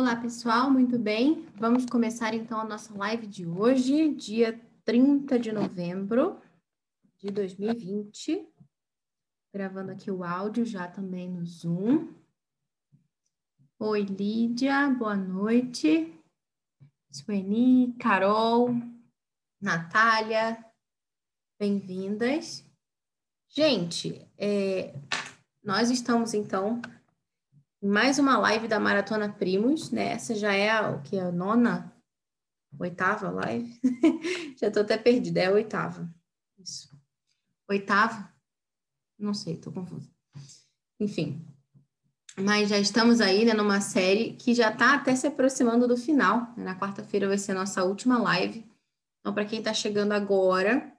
Olá, pessoal, muito bem? Vamos começar então a nossa live de hoje, dia 30 de novembro de 2020. Gravando aqui o áudio já também no Zoom. Oi, Lídia, boa noite. Sueni, Carol, Natália, bem-vindas. Gente, é, nós estamos então mais uma live da Maratona Primos, né? Essa já é a, o que a nona, oitava live. já estou até perdida, é a oitava. Isso. Oitava? Não sei, estou confusa. Enfim, mas já estamos aí né, numa série que já está até se aproximando do final. Na quarta-feira vai ser a nossa última live. Então, para quem está chegando agora,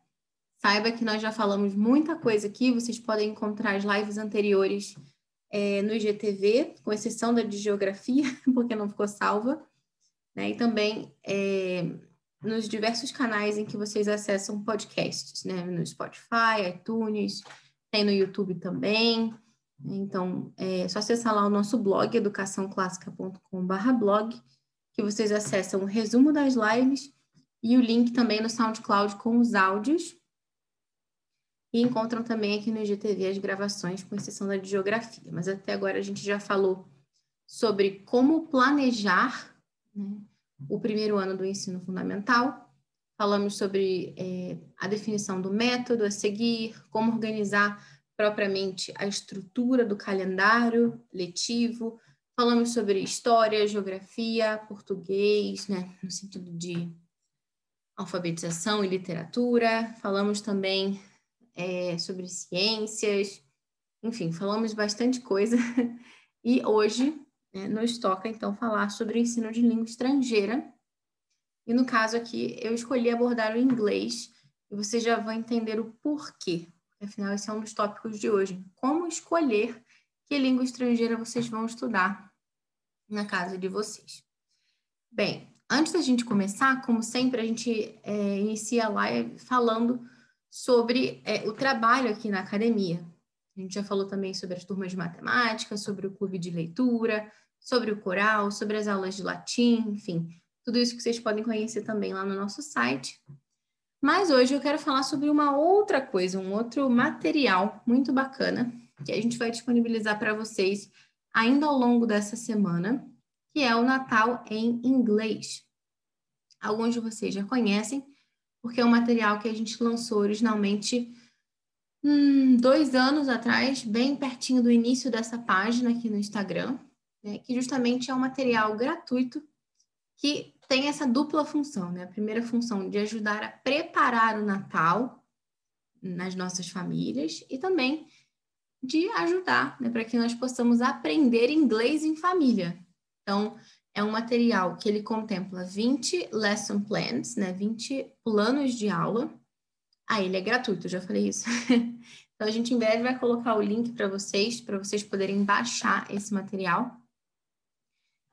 Saiba que nós já falamos muita coisa aqui, vocês podem encontrar as lives anteriores é, no IGTV, com exceção da de geografia, porque não ficou salva, né? E também é, nos diversos canais em que vocês acessam podcasts, né? No Spotify, iTunes, tem no YouTube também. Então, é só acessar lá o nosso blog, educaçãoclássica.com.br blog, que vocês acessam o resumo das lives e o link também no SoundCloud com os áudios e encontram também aqui no IGTV as gravações, com exceção da de geografia. Mas até agora a gente já falou sobre como planejar né, o primeiro ano do ensino fundamental. Falamos sobre é, a definição do método a seguir, como organizar propriamente a estrutura do calendário letivo. Falamos sobre história, geografia, português, né, no sentido de alfabetização e literatura. Falamos também é, sobre ciências, enfim, falamos bastante coisa. E hoje né, nos toca, então, falar sobre o ensino de língua estrangeira. E no caso aqui, eu escolhi abordar o inglês, e vocês já vão entender o porquê. Afinal, esse é um dos tópicos de hoje. Como escolher que língua estrangeira vocês vão estudar na casa de vocês. Bem, antes da gente começar, como sempre, a gente é, inicia a live falando sobre é, o trabalho aqui na academia. A gente já falou também sobre as turmas de matemática, sobre o clube de leitura, sobre o coral, sobre as aulas de latim, enfim, tudo isso que vocês podem conhecer também lá no nosso site. Mas hoje eu quero falar sobre uma outra coisa, um outro material muito bacana que a gente vai disponibilizar para vocês ainda ao longo dessa semana, que é o Natal em inglês. Alguns de vocês já conhecem, porque é um material que a gente lançou originalmente hum, dois anos atrás, bem pertinho do início dessa página aqui no Instagram, né, que justamente é um material gratuito que tem essa dupla função, né? A primeira função de ajudar a preparar o Natal nas nossas famílias e também de ajudar, né, para que nós possamos aprender inglês em família. Então, é um material que ele contempla 20 lesson plans, né, 20 planos de aula. Ah, ele é gratuito, já falei isso. então a gente em breve vai colocar o link para vocês, para vocês poderem baixar esse material.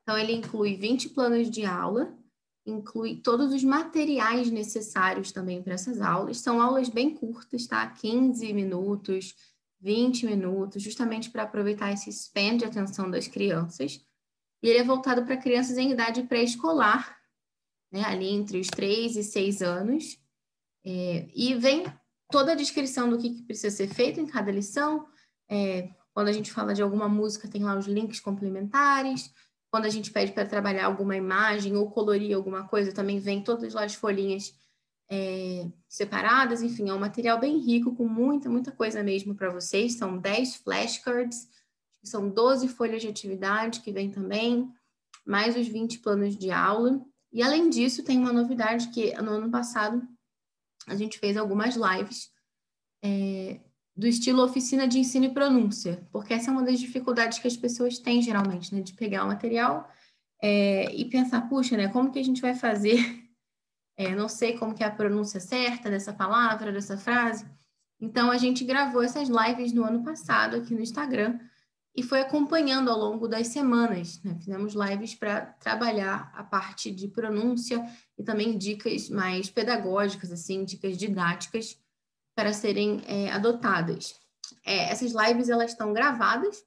Então ele inclui 20 planos de aula, inclui todos os materiais necessários também para essas aulas. São aulas bem curtas, tá? 15 minutos, 20 minutos, justamente para aproveitar esse span de atenção das crianças. E ele é voltado para crianças em idade pré-escolar, né, ali entre os 3 e 6 anos. É, e vem toda a descrição do que, que precisa ser feito em cada lição. É, quando a gente fala de alguma música, tem lá os links complementares. Quando a gente pede para trabalhar alguma imagem ou colorir alguma coisa, também vem todas lá as folhinhas é, separadas. Enfim, é um material bem rico, com muita, muita coisa mesmo para vocês. São 10 flashcards são 12 folhas de atividade que vem também, mais os 20 planos de aula. E além disso, tem uma novidade que no ano passado a gente fez algumas lives é, do estilo oficina de ensino e pronúncia, porque essa é uma das dificuldades que as pessoas têm geralmente, né? De pegar o material é, e pensar, puxa, né? Como que a gente vai fazer? É, não sei como que é a pronúncia certa dessa palavra, dessa frase. Então, a gente gravou essas lives no ano passado aqui no Instagram, e foi acompanhando ao longo das semanas. Né? Fizemos lives para trabalhar a parte de pronúncia e também dicas mais pedagógicas, assim, dicas didáticas para serem é, adotadas. É, essas lives elas estão gravadas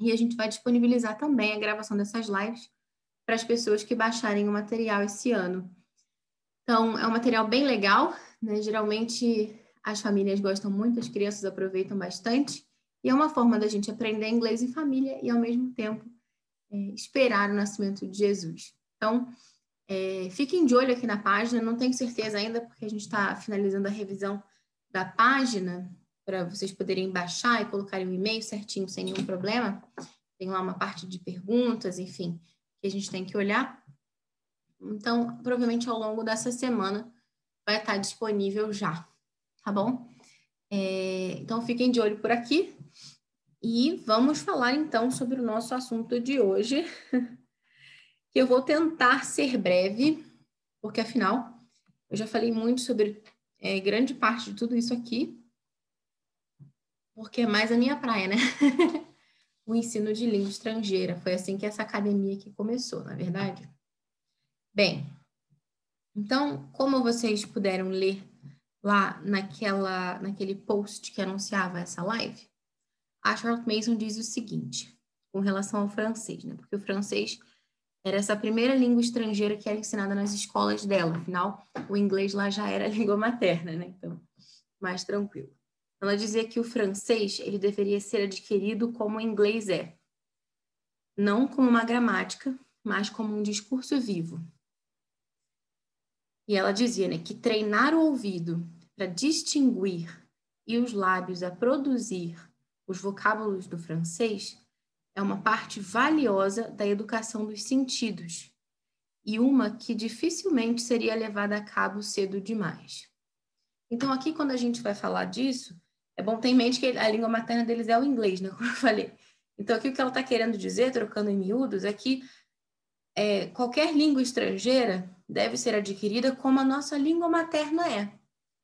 e a gente vai disponibilizar também a gravação dessas lives para as pessoas que baixarem o material esse ano. Então, é um material bem legal, né? Geralmente as famílias gostam muito, as crianças aproveitam bastante, e é uma forma da gente aprender inglês em família e, ao mesmo tempo, é, esperar o nascimento de Jesus. Então, é, fiquem de olho aqui na página, não tenho certeza ainda, porque a gente está finalizando a revisão da página, para vocês poderem baixar e colocarem o e-mail certinho, sem nenhum problema. Tem lá uma parte de perguntas, enfim, que a gente tem que olhar. Então, provavelmente ao longo dessa semana vai estar disponível já, tá bom? É, então, fiquem de olho por aqui. E vamos falar então sobre o nosso assunto de hoje, que eu vou tentar ser breve, porque afinal eu já falei muito sobre é, grande parte de tudo isso aqui, porque é mais a minha praia, né? o ensino de língua estrangeira. Foi assim que essa academia aqui começou, na é verdade. Bem, então, como vocês puderam ler lá naquela, naquele post que anunciava essa live, a Charlotte Mason diz o seguinte, com relação ao francês, né? Porque o francês era essa primeira língua estrangeira que era ensinada nas escolas dela. Afinal, o inglês lá já era a língua materna, né? Então, mais tranquilo. Ela dizia que o francês ele deveria ser adquirido como o inglês é, não como uma gramática, mas como um discurso vivo. E ela dizia né, que treinar o ouvido para distinguir e os lábios a produzir os vocábulos do francês é uma parte valiosa da educação dos sentidos e uma que dificilmente seria levada a cabo cedo demais. Então, aqui, quando a gente vai falar disso, é bom ter em mente que a língua materna deles é o inglês, né? Como eu falei. Então, aqui o que ela está querendo dizer, trocando em miúdos, é que é, qualquer língua estrangeira deve ser adquirida como a nossa língua materna é.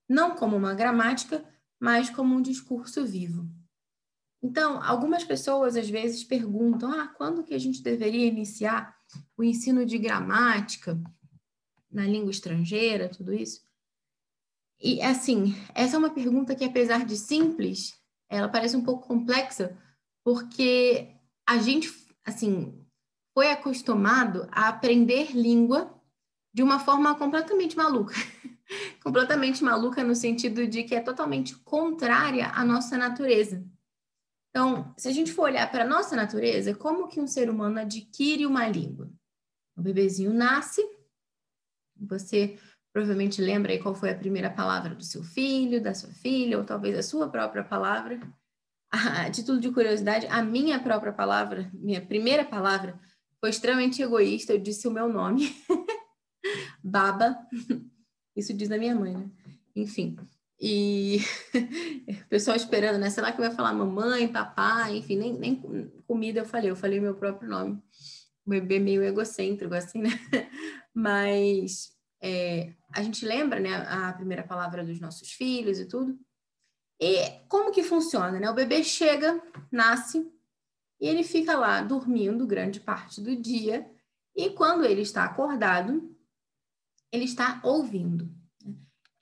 Não como uma gramática, mas como um discurso vivo. Então, algumas pessoas às vezes perguntam: ah, quando que a gente deveria iniciar o ensino de gramática na língua estrangeira, tudo isso? E assim, essa é uma pergunta que, apesar de simples, ela parece um pouco complexa, porque a gente, assim, foi acostumado a aprender língua de uma forma completamente maluca. completamente maluca no sentido de que é totalmente contrária à nossa natureza. Então, se a gente for olhar para a nossa natureza, como que um ser humano adquire uma língua? O bebezinho nasce, você Provavelmente lembra aí qual foi a primeira palavra do seu filho, da sua filha, ou talvez a sua própria palavra. A título de curiosidade, a minha própria palavra, minha primeira palavra, foi extremamente egoísta. Eu disse o meu nome, Baba. Isso diz da minha mãe, né? Enfim. E o pessoal esperando, né? Será que vai falar mamãe, papai? Enfim, nem, nem comida eu falei, eu falei meu próprio nome. O bebê meio egocêntrico, assim, né? Mas é, a gente lembra, né, a primeira palavra dos nossos filhos e tudo. E como que funciona, né? O bebê chega, nasce e ele fica lá dormindo grande parte do dia e quando ele está acordado, ele está ouvindo.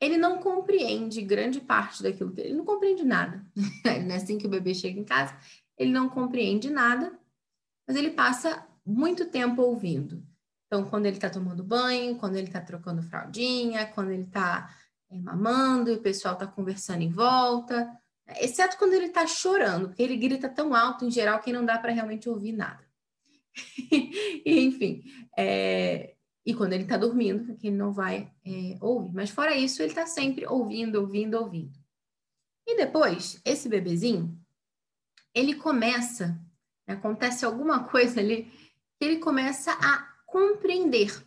Ele não compreende grande parte daquilo ele não compreende nada. É assim que o bebê chega em casa, ele não compreende nada, mas ele passa muito tempo ouvindo. Então, quando ele está tomando banho, quando ele está trocando fraldinha, quando ele está é, mamando e o pessoal está conversando em volta, exceto quando ele está chorando, porque ele grita tão alto em geral que não dá para realmente ouvir nada. enfim, é, e quando ele está dormindo, que ele não vai é, ouvir. Mas fora isso, ele está sempre ouvindo, ouvindo, ouvindo. E depois, esse bebezinho, ele começa, acontece alguma coisa ali, que ele começa a compreender.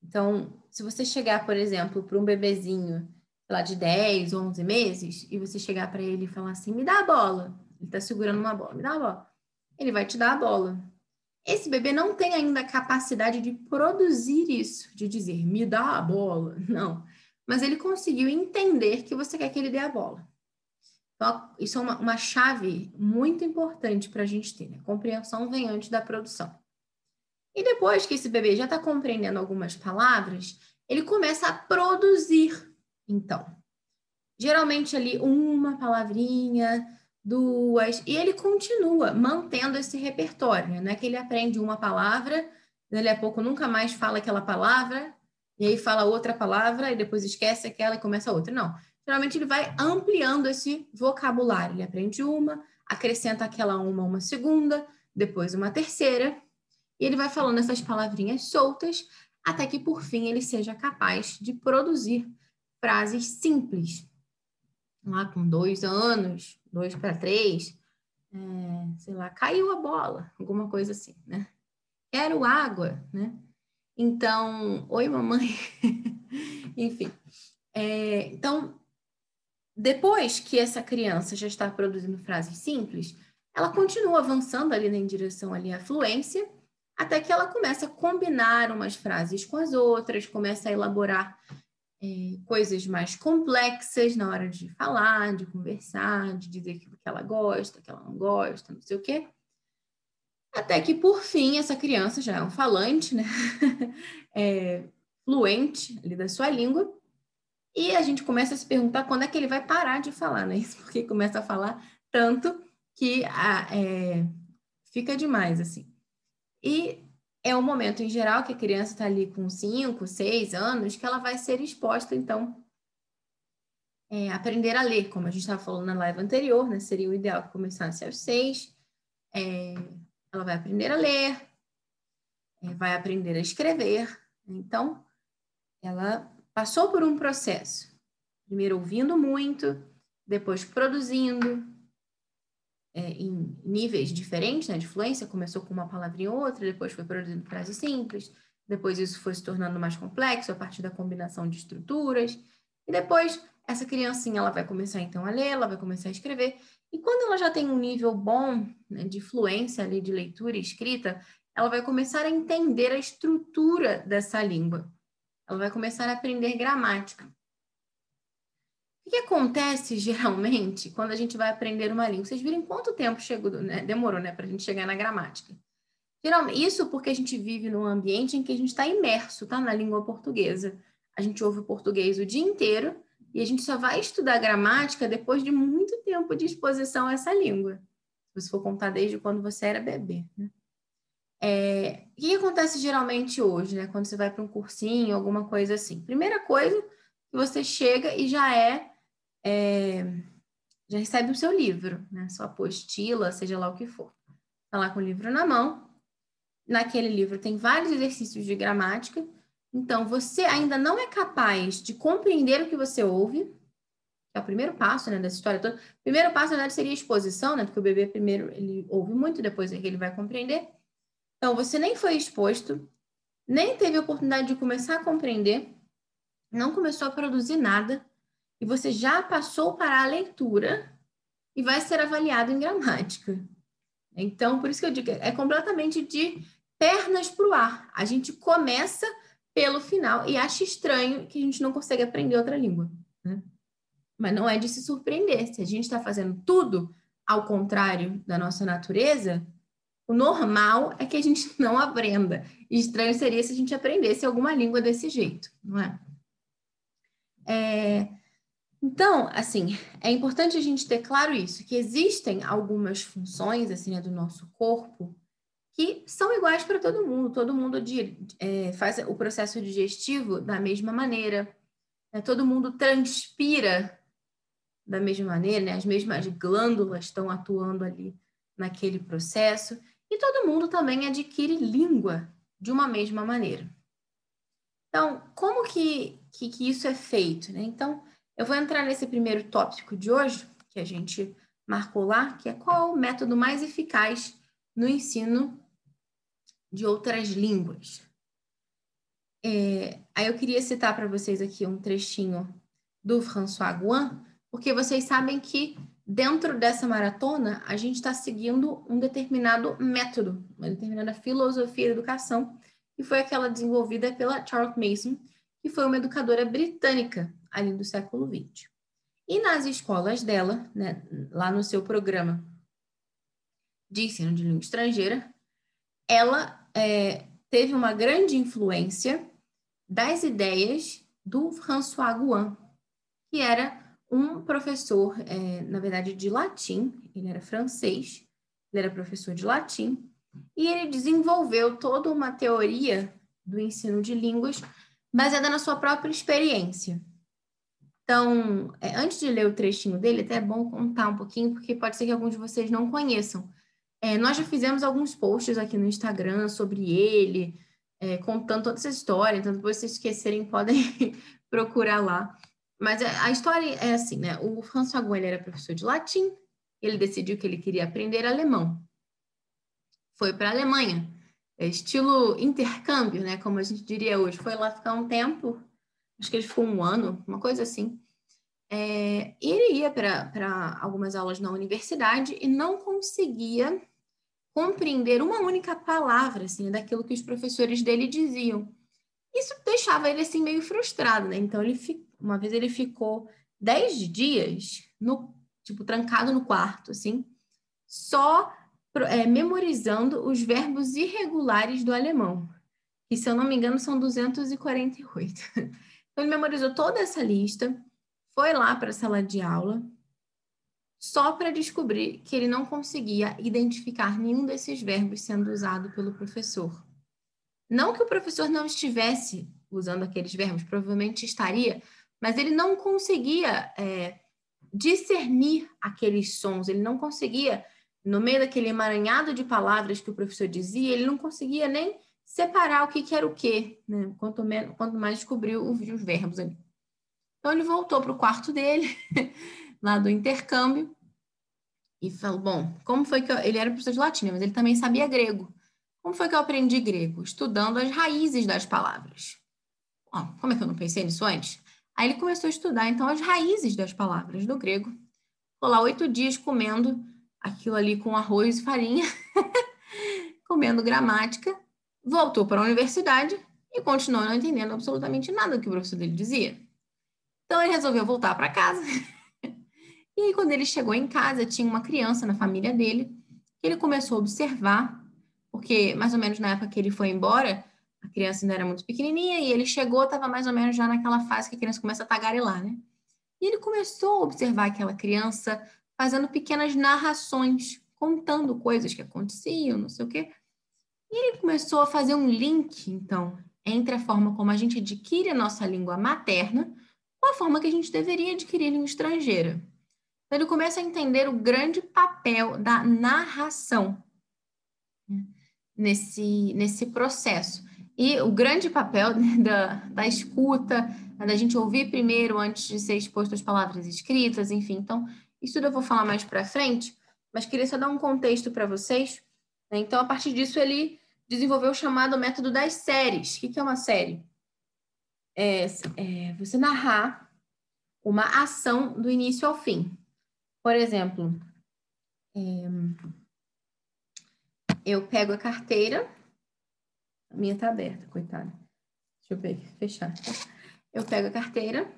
Então, se você chegar, por exemplo, para um bebezinho lá de 10, 11 meses, e você chegar para ele e falar assim: me dá a bola. Ele está segurando uma bola, me dá a bola. Ele vai te dar a bola. Esse bebê não tem ainda a capacidade de produzir isso, de dizer, me dá a bola. Não. Mas ele conseguiu entender que você quer que ele dê a bola. Então, isso é uma, uma chave muito importante para a gente ter. Né? Compreensão vem antes da produção. E depois que esse bebê já está compreendendo algumas palavras, ele começa a produzir. Então, geralmente ali uma palavrinha, duas, e ele continua mantendo esse repertório. Né? Não é que ele aprende uma palavra, dali a pouco nunca mais fala aquela palavra, e aí fala outra palavra, e depois esquece aquela e começa outra. Não. Geralmente ele vai ampliando esse vocabulário. Ele aprende uma, acrescenta aquela uma, uma segunda, depois uma terceira, e ele vai falando essas palavrinhas soltas, até que por fim ele seja capaz de produzir frases simples. Lá com dois anos, dois para três, é, sei lá, caiu a bola, alguma coisa assim, né? Quero água, né? Então, oi mamãe, enfim. É, então, depois que essa criança já está produzindo frases simples, ela continua avançando ali em direção ali à fluência, até que ela começa a combinar umas frases com as outras, começa a elaborar é, coisas mais complexas na hora de falar, de conversar, de dizer aquilo que ela gosta, que ela não gosta, não sei o quê. Até que, por fim, essa criança já é um falante, né? é, fluente ali da sua língua, e a gente começa a se perguntar quando é que ele vai parar de falar, né? Isso porque começa a falar tanto que a, é, fica demais, assim. E é um momento, em geral, que a criança está ali com 5, 6 anos, que ela vai ser exposta, então, é, aprender a ler, como a gente estava falando na live anterior, né? Seria o ideal que começasse aos 6. É, ela vai aprender a ler, é, vai aprender a escrever. Então, ela passou por um processo. Primeiro ouvindo muito, depois produzindo é, em níveis diferentes né, de fluência. Começou com uma palavrinha ou outra, depois foi produzindo frases simples, depois isso foi se tornando mais complexo a partir da combinação de estruturas. E depois essa criancinha ela vai começar então a ler, ela vai começar a escrever. E quando ela já tem um nível bom né, de fluência ali de leitura e escrita, ela vai começar a entender a estrutura dessa língua. Ela vai começar a aprender gramática. O que acontece geralmente quando a gente vai aprender uma língua? Vocês viram quanto tempo chegou, né? demorou né, para a gente chegar na gramática? Geralmente, isso porque a gente vive num ambiente em que a gente está imerso tá, na língua portuguesa. A gente ouve o português o dia inteiro e a gente só vai estudar gramática depois de muito tempo de exposição a essa língua. Se você for contar desde quando você era bebê. Né? É, o que acontece geralmente hoje, né? Quando você vai para um cursinho, alguma coisa assim. Primeira coisa, você chega e já é, é já recebe o seu livro, né? Sua apostila, seja lá o que for. Está lá com o livro na mão. Naquele livro tem vários exercícios de gramática. Então, você ainda não é capaz de compreender o que você ouve, é o primeiro passo, né, dessa história toda. O primeiro passo, na verdade, seria a exposição, né? Porque o bebê primeiro ele ouve muito, depois é que ele vai compreender. Então, você nem foi exposto, nem teve oportunidade de começar a compreender, não começou a produzir nada, e você já passou para a leitura e vai ser avaliado em gramática. Então, por isso que eu digo, é completamente de pernas para o ar. A gente começa pelo final e acha estranho que a gente não consegue aprender outra língua. Né? Mas não é de se surpreender. Se a gente está fazendo tudo ao contrário da nossa natureza, o normal é que a gente não aprenda. estranho seria se a gente aprendesse alguma língua desse jeito, não é? é? Então, assim, é importante a gente ter claro isso, que existem algumas funções, assim, né, do nosso corpo que são iguais para todo mundo. Todo mundo é, faz o processo digestivo da mesma maneira. Né? Todo mundo transpira da mesma maneira, né? As mesmas glândulas estão atuando ali naquele processo. E todo mundo também adquire língua de uma mesma maneira. Então, como que, que, que isso é feito? Né? Então, eu vou entrar nesse primeiro tópico de hoje, que a gente marcou lá, que é qual o método mais eficaz no ensino de outras línguas. É, aí eu queria citar para vocês aqui um trechinho do François Guin, porque vocês sabem que dentro dessa maratona, a gente está seguindo um determinado método, uma determinada filosofia de educação, que foi aquela desenvolvida pela Charlotte Mason, que foi uma educadora britânica ali do século XX. E nas escolas dela, né, lá no seu programa de ensino de língua estrangeira, ela é, teve uma grande influência das ideias do François Guin, que era um professor, é, na verdade, de latim, ele era francês, ele era professor de latim, e ele desenvolveu toda uma teoria do ensino de línguas baseada na sua própria experiência. Então, é, antes de ler o trechinho dele, até é bom contar um pouquinho, porque pode ser que alguns de vocês não conheçam. É, nós já fizemos alguns posts aqui no Instagram sobre ele, é, contando toda essa história, então depois se esquecerem podem procurar lá. Mas a história é assim, né? O François Fagon, era professor de latim, ele decidiu que ele queria aprender alemão. Foi para a Alemanha, é estilo intercâmbio, né? Como a gente diria hoje. Foi lá ficar um tempo, acho que ele ficou um ano, uma coisa assim. É, ele ia para algumas aulas na universidade e não conseguia compreender uma única palavra, assim, daquilo que os professores dele diziam. Isso deixava ele, assim, meio frustrado, né? Então, ele, uma vez ele ficou dez dias, no, tipo, trancado no quarto, assim, só é, memorizando os verbos irregulares do alemão, que, se eu não me engano, são 248. Então, ele memorizou toda essa lista, foi lá para a sala de aula, só para descobrir que ele não conseguia identificar nenhum desses verbos sendo usado pelo professor. Não que o professor não estivesse usando aqueles verbos, provavelmente estaria, mas ele não conseguia é, discernir aqueles sons, ele não conseguia, no meio daquele emaranhado de palavras que o professor dizia, ele não conseguia nem separar o que, que era o quê, né? quanto, menos, quanto mais descobriu os, os verbos ali. Então ele voltou para o quarto dele, lá do intercâmbio e falou: Bom, como foi que eu... ele era professor de latim, mas ele também sabia grego. Como foi que eu aprendi grego? Estudando as raízes das palavras. Oh, como é que eu não pensei nisso antes? Aí ele começou a estudar, então, as raízes das palavras do grego. Ficou lá oito dias comendo aquilo ali com arroz e farinha, comendo gramática, voltou para a universidade e continuou não entendendo absolutamente nada do que o professor dele dizia. Então, ele resolveu voltar para casa e aí, quando ele chegou em casa, tinha uma criança na família dele, que ele começou a observar, porque mais ou menos na época que ele foi embora, a criança ainda era muito pequenininha, e ele chegou, estava mais ou menos já naquela fase que a criança começa a tagarelar, né? E ele começou a observar aquela criança fazendo pequenas narrações, contando coisas que aconteciam, não sei o quê. E ele começou a fazer um link, então, entre a forma como a gente adquire a nossa língua materna com a forma que a gente deveria adquirir língua estrangeira. Então, ele começa a entender o grande papel da narração né, nesse, nesse processo. E o grande papel né, da, da escuta, né, da gente ouvir primeiro antes de ser exposto às palavras escritas, enfim. Então, isso tudo eu vou falar mais para frente, mas queria só dar um contexto para vocês. Então, a partir disso, ele desenvolveu o chamado método das séries. O que é uma série? É, é você narrar uma ação do início ao fim. Por exemplo, é, eu pego a carteira, a minha tá aberta, coitada. Deixa eu ver, fechar. Eu pego a carteira,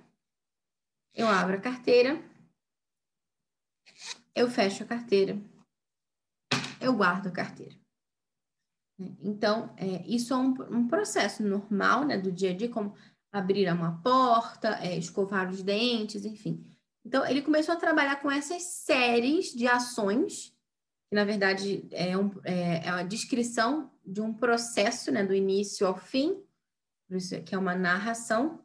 eu abro a carteira, eu fecho a carteira, eu guardo a carteira. Então, é, isso é um, um, processo normal né, do dia a dia, como abrir uma porta, é, escovar os dentes, enfim. Então, ele começou a trabalhar com essas séries de ações, que na verdade é, um, é, é uma descrição de um processo, né, do início ao fim, que é uma narração.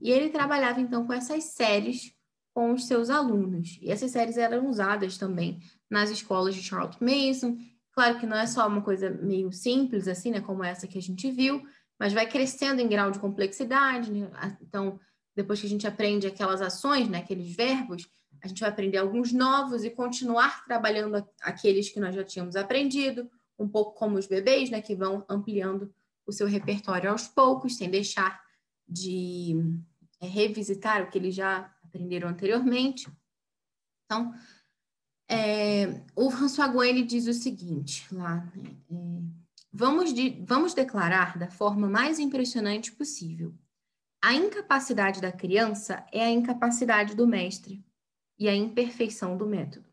E ele trabalhava então com essas séries com os seus alunos. E essas séries eram usadas também nas escolas de Charlotte Mason. Claro que não é só uma coisa meio simples assim, né, como essa que a gente viu, mas vai crescendo em grau de complexidade. Né? Então, depois que a gente aprende aquelas ações, né, aqueles verbos, a gente vai aprender alguns novos e continuar trabalhando aqueles que nós já tínhamos aprendido, um pouco como os bebês, né, que vão ampliando o seu repertório aos poucos, sem deixar de é, revisitar o que eles já aprenderam anteriormente. Então, é, o François Gouin diz o seguinte lá, né, é, vamos, de, vamos declarar da forma mais impressionante possível a incapacidade da criança é a incapacidade do mestre e a imperfeição do método.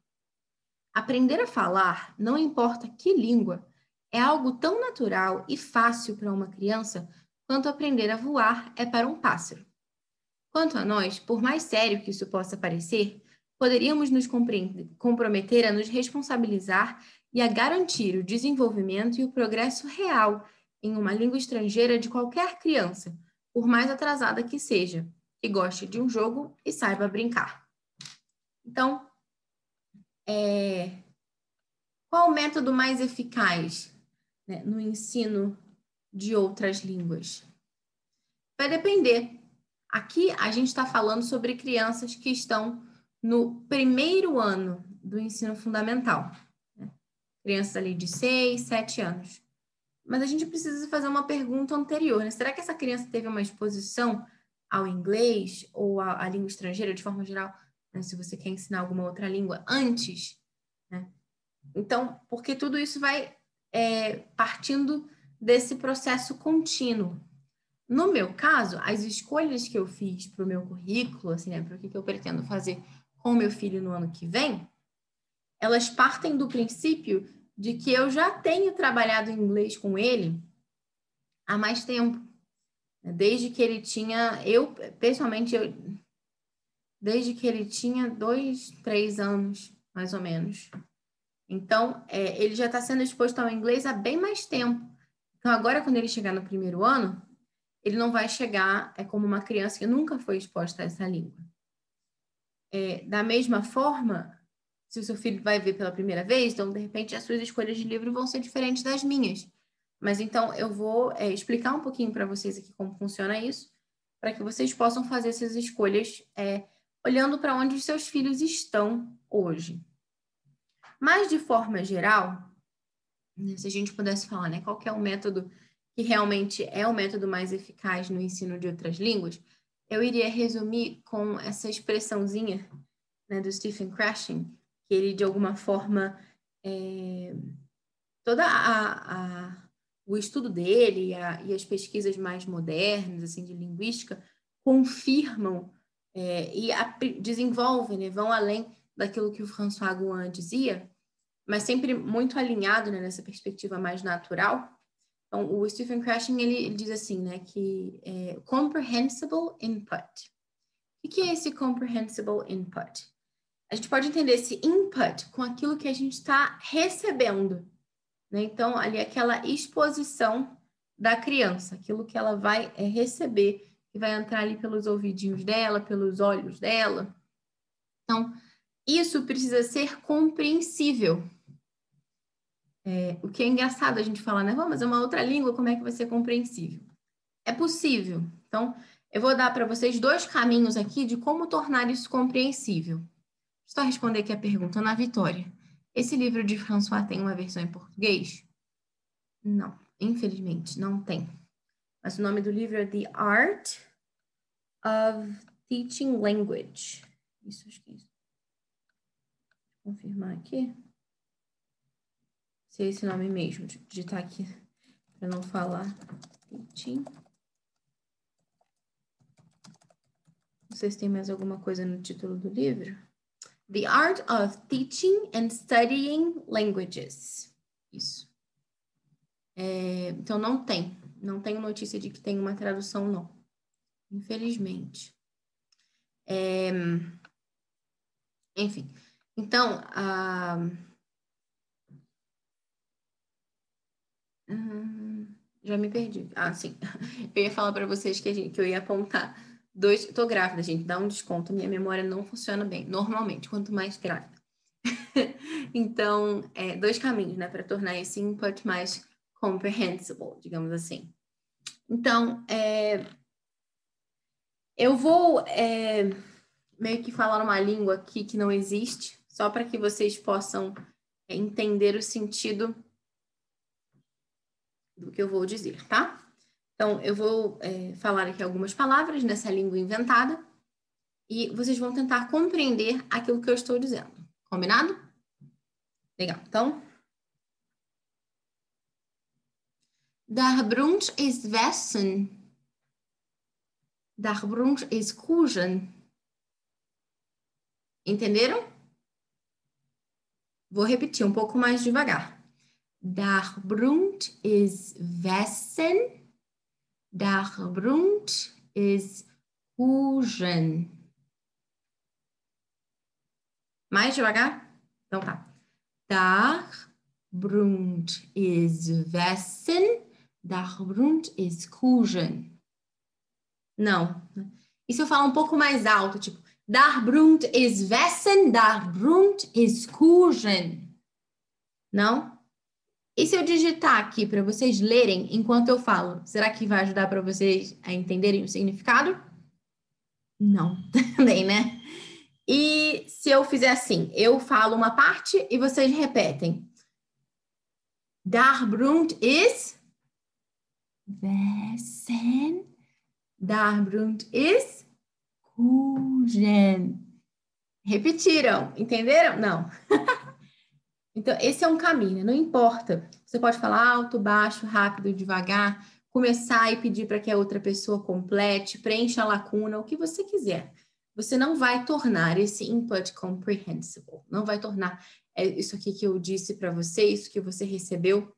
Aprender a falar, não importa que língua, é algo tão natural e fácil para uma criança quanto aprender a voar é para um pássaro. Quanto a nós, por mais sério que isso possa parecer, poderíamos nos comprometer a nos responsabilizar e a garantir o desenvolvimento e o progresso real em uma língua estrangeira de qualquer criança, por mais atrasada que seja, que goste de um jogo e saiba brincar. Então, é... qual o método mais eficaz né, no ensino de outras línguas? Vai depender. Aqui a gente está falando sobre crianças que estão no primeiro ano do ensino fundamental. Crianças ali de 6, 7 anos. Mas a gente precisa fazer uma pergunta anterior. Né? Será que essa criança teve uma exposição ao inglês ou à, língua estrangeira de forma geral? Né? Se você quer ensinar alguma outra língua antes. Né? Então, porque tudo isso vai é, partindo desse processo contínuo. No meu caso, as escolhas que eu fiz para o meu currículo, assim, né, para o que, que eu pretendo fazer com meu filho no ano que vem, elas partem do princípio de que eu já tenho trabalhado inglês com ele há mais tempo. Desde que ele tinha, eu, pessoalmente, eu, desde que ele tinha dois, três anos, mais ou menos. Então, é, ele já está sendo exposto ao inglês há bem mais tempo. Então, agora, quando ele chegar no primeiro ano, ele não vai chegar é como uma criança que nunca foi exposta a essa língua. É, da mesma forma, se o seu filho vai ver pela primeira vez, então, de repente, as suas escolhas de livro vão ser diferentes das minhas. Mas então, eu vou é, explicar um pouquinho para vocês aqui como funciona isso, para que vocês possam fazer essas escolhas é, olhando para onde os seus filhos estão hoje. Mas, de forma geral, né, se a gente pudesse falar, né, qual é o método que realmente é o método mais eficaz no ensino de outras línguas, eu iria resumir com essa expressãozinha né, do Stephen Krashen, que ele, de alguma forma, é, toda a, a, o estudo dele a, e as pesquisas mais modernas, assim, de linguística, confirmam é, e desenvolvem, né, vão além daquilo que o François Gouin dizia, mas sempre muito alinhado né, nessa perspectiva mais natural, então, o Stephen Krashen, ele, ele diz assim, né, que é comprehensible input. O que é esse comprehensible input? A gente pode entender esse input com aquilo que a gente está recebendo. Né? Então, ali aquela exposição da criança, aquilo que ela vai é, receber, que vai entrar ali pelos ouvidinhos dela, pelos olhos dela. Então, isso precisa ser compreensível. É, o que é engraçado a gente falar, né? mas é uma outra língua, como é que vai ser compreensível? É possível. Então, eu vou dar para vocês dois caminhos aqui de como tornar isso compreensível. Só responder aqui a pergunta na Vitória. Esse livro de François tem uma versão em português? Não, infelizmente, não tem. Mas o nome do livro é The Art of Teaching Language. Isso, acho que é isso. Vou confirmar aqui se é esse nome mesmo, digitar aqui para não falar. Teaching. Não sei se tem mais alguma coisa no título do livro. The Art of Teaching and Studying Languages. Isso. É, então, não tem. Não tenho notícia de que tem uma tradução, não. Infelizmente. É, enfim. Então, a. Hum, já me perdi. Ah, sim. Eu ia falar para vocês que, gente, que eu ia apontar dois. Tô grávida, gente, dá um desconto. Minha memória não funciona bem, normalmente, quanto mais grávida. então, é, dois caminhos, né, para tornar esse input mais comprehensible, digamos assim. Então, é, eu vou é, meio que falar uma língua aqui que não existe, só para que vocês possam é, entender o sentido do que eu vou dizer, tá? Então, eu vou é, falar aqui algumas palavras nessa língua inventada e vocês vão tentar compreender aquilo que eu estou dizendo. Combinado? Legal. Então, Der Brunch ist Wessen. Der Brunch ist Kuchen. Entenderam? Vou repetir um pouco mais devagar. Dachbrunst is Wessen. Dachbrunst is Kuchen. Mais devagar? Então tá. Brund is Wessen, Brund is Kuchen. Não. E se eu falar um pouco mais alto, tipo, Brund is Wessen, Brund is Kuchen. Não? E se eu digitar aqui para vocês lerem enquanto eu falo, será que vai ajudar para vocês a entenderem o significado? Não, também, né? E se eu fizer assim, eu falo uma parte e vocês repetem. Darbrund is Wessen. Darbrund is Kuchen. Repetiram, entenderam? Não. então, esse é um caminho, não importa. Você pode falar alto, baixo, rápido, devagar, começar e pedir para que a outra pessoa complete, preencha a lacuna, o que você quiser. Você não vai tornar esse input comprehensible, não vai tornar é isso aqui que eu disse para você, isso que você recebeu.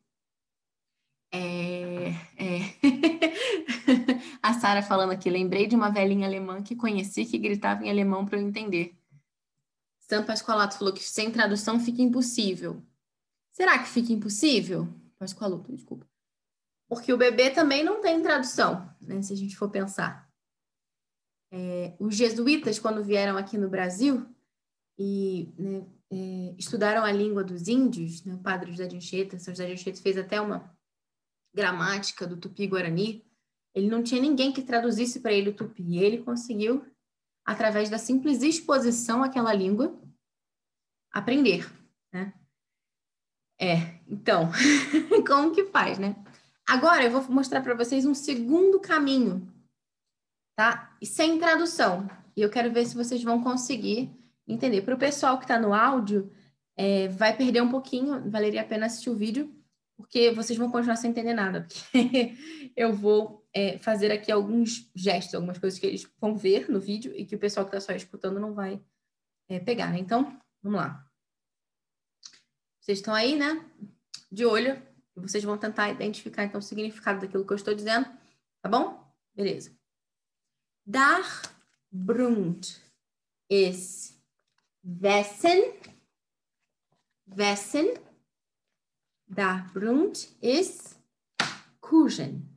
É, é. a Sara falando aqui, lembrei de uma velhinha alemã que conheci que gritava em alemão para eu entender. Sam Pascoalato falou que sem tradução fica impossível. Será que fica impossível? Pascoalato, desculpa. Porque o bebê também não tem tradução, né, se a gente for pensar. É, os jesuítas, quando vieram aqui no Brasil e né, é, estudaram a língua dos índios, né, o padre José de Anchieta, São José de Anchieta fez até uma gramática do tupi-guarani, ele não tinha ninguém que traduzisse para ele o tupi, e ele conseguiu, através da simples exposição àquela língua, aprender, né? É, então, como que faz, né? Agora eu vou mostrar para vocês um segundo caminho, tá? E sem tradução. E eu quero ver se vocês vão conseguir entender. Para o pessoal que está no áudio, é, vai perder um pouquinho, valeria a pena assistir o vídeo, porque vocês vão continuar sem entender nada. eu vou é, fazer aqui alguns gestos, algumas coisas que eles vão ver no vídeo e que o pessoal que está só escutando não vai é, pegar, né? Então, vamos lá. Vocês estão aí, né? De olho. Vocês vão tentar identificar, então, o significado daquilo que eu estou dizendo. Tá bom? Beleza. Dar Brund is Wessen, Wessen, der Grund ist Kuchen.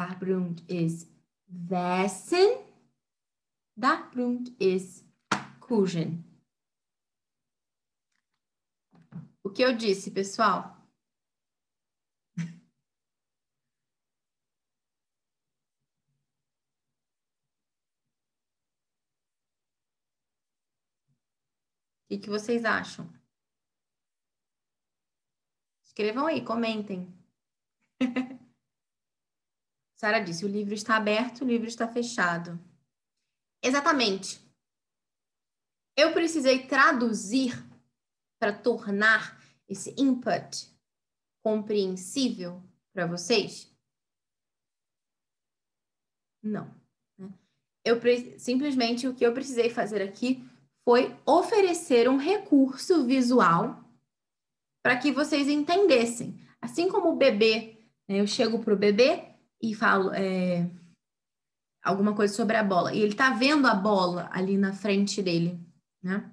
Der Grund ist Wessen, der Grund ist Kuchen. O que eu disse, pessoal? que, que vocês acham? Escrevam aí, comentem. Sara disse: o livro está aberto, o livro está fechado. Exatamente. Eu precisei traduzir para tornar esse input compreensível para vocês? Não. Né? Eu simplesmente o que eu precisei fazer aqui foi oferecer um recurso visual para que vocês entendessem. Assim como o bebê, né, eu chego para o bebê e falo é, alguma coisa sobre a bola, e ele está vendo a bola ali na frente dele, né?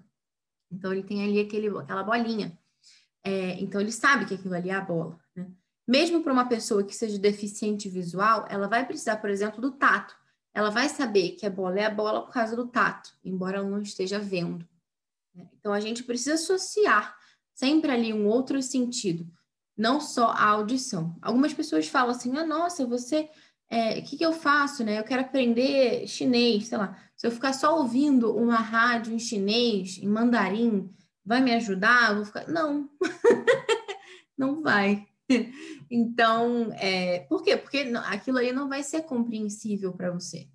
Então ele tem ali aquele, aquela bolinha. É, então ele sabe que aquilo ali é a bola. Né? Mesmo para uma pessoa que seja deficiente visual, ela vai precisar, por exemplo, do tato ela vai saber que a bola é a bola por causa do tato, embora ela não esteja vendo. Né? Então, a gente precisa associar sempre ali um outro sentido, não só a audição. Algumas pessoas falam assim: ah, nossa, você. É, o que, que eu faço, né? Eu quero aprender chinês, sei lá. Se eu ficar só ouvindo uma rádio em chinês, em mandarim, vai me ajudar? Vou ficar... Não, não vai. Então, é, por quê? Porque aquilo ali não vai ser compreensível para você.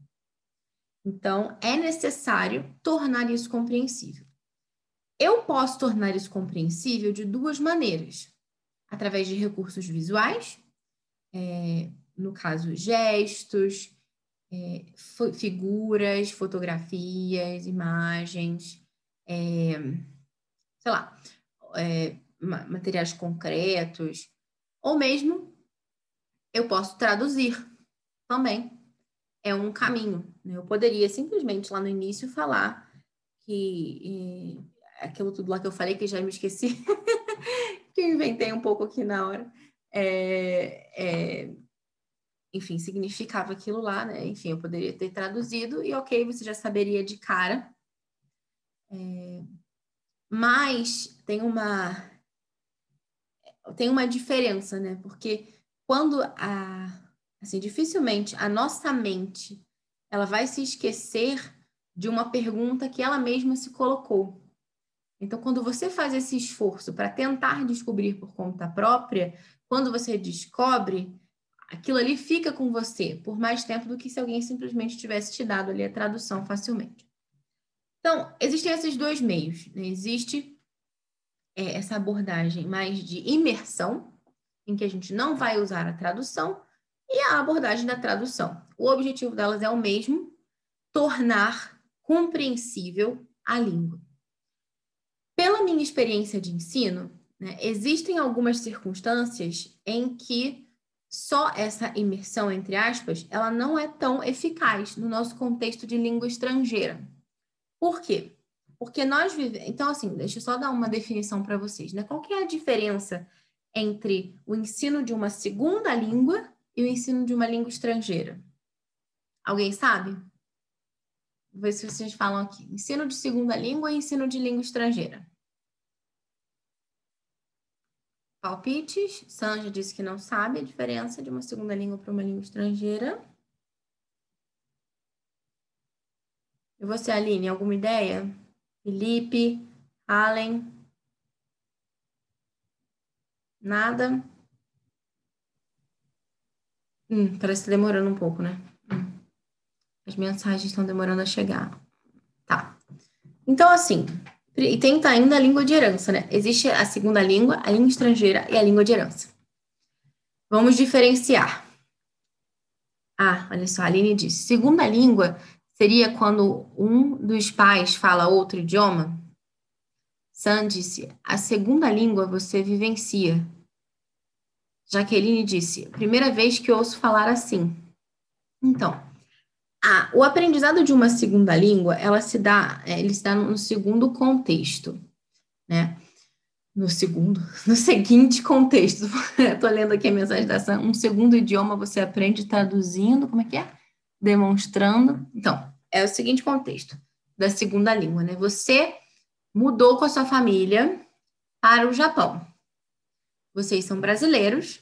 Então, é necessário tornar isso compreensível. Eu posso tornar isso compreensível de duas maneiras: através de recursos visuais, é, no caso, gestos, é, figuras, fotografias, imagens, é, sei lá, é, materiais concretos, ou mesmo eu posso traduzir também. É um caminho. Né? Eu poderia simplesmente lá no início falar que aquilo tudo lá que eu falei, que já me esqueci, que eu inventei um pouco aqui na hora. É, é, enfim, significava aquilo lá, né? Enfim, eu poderia ter traduzido e ok, você já saberia de cara. É, mas tem uma tem uma diferença, né? Porque quando a assim, dificilmente a nossa mente ela vai se esquecer de uma pergunta que ela mesma se colocou. Então, quando você faz esse esforço para tentar descobrir por conta própria, quando você descobre, aquilo ali fica com você por mais tempo do que se alguém simplesmente tivesse te dado ali a tradução facilmente. Então, existem esses dois meios. Né? Existe é, essa abordagem mais de imersão, em que a gente não vai usar a tradução, e a abordagem da tradução. O objetivo delas é o mesmo: tornar compreensível a língua. Pela minha experiência de ensino, né, existem algumas circunstâncias em que só essa imersão, entre aspas, ela não é tão eficaz no nosso contexto de língua estrangeira. Por quê? Porque nós vivemos. Então, assim, deixa eu só dar uma definição para vocês. Né? Qual que é a diferença entre o ensino de uma segunda língua e o ensino de uma língua estrangeira? Alguém sabe? Vou ver se vocês falam aqui. Ensino de segunda língua e ensino de língua estrangeira. Palpites. Sanja disse que não sabe a diferença de uma segunda língua para uma língua estrangeira. E você, Aline, alguma ideia? Felipe, Allen? Nada? Hum, parece demorando um pouco, né? Hum. As mensagens estão demorando a chegar. Tá. Então, assim, e tem tá ainda a língua de herança, né? Existe a segunda língua, a língua estrangeira e a língua de herança. Vamos diferenciar. Ah, olha só, a Aline disse: segunda língua seria quando um dos pais fala outro idioma? Sam disse: a segunda língua você vivencia. Jaqueline disse: primeira vez que ouço falar assim. Então, ah, o aprendizado de uma segunda língua, ela se dá, é, ele se dá no segundo contexto, né? No segundo, no seguinte contexto. Estou lendo aqui a mensagem da Sam. Um segundo idioma você aprende traduzindo, como é que é? Demonstrando. Então, é o seguinte contexto da segunda língua, né? Você mudou com a sua família para o Japão. Vocês são brasileiros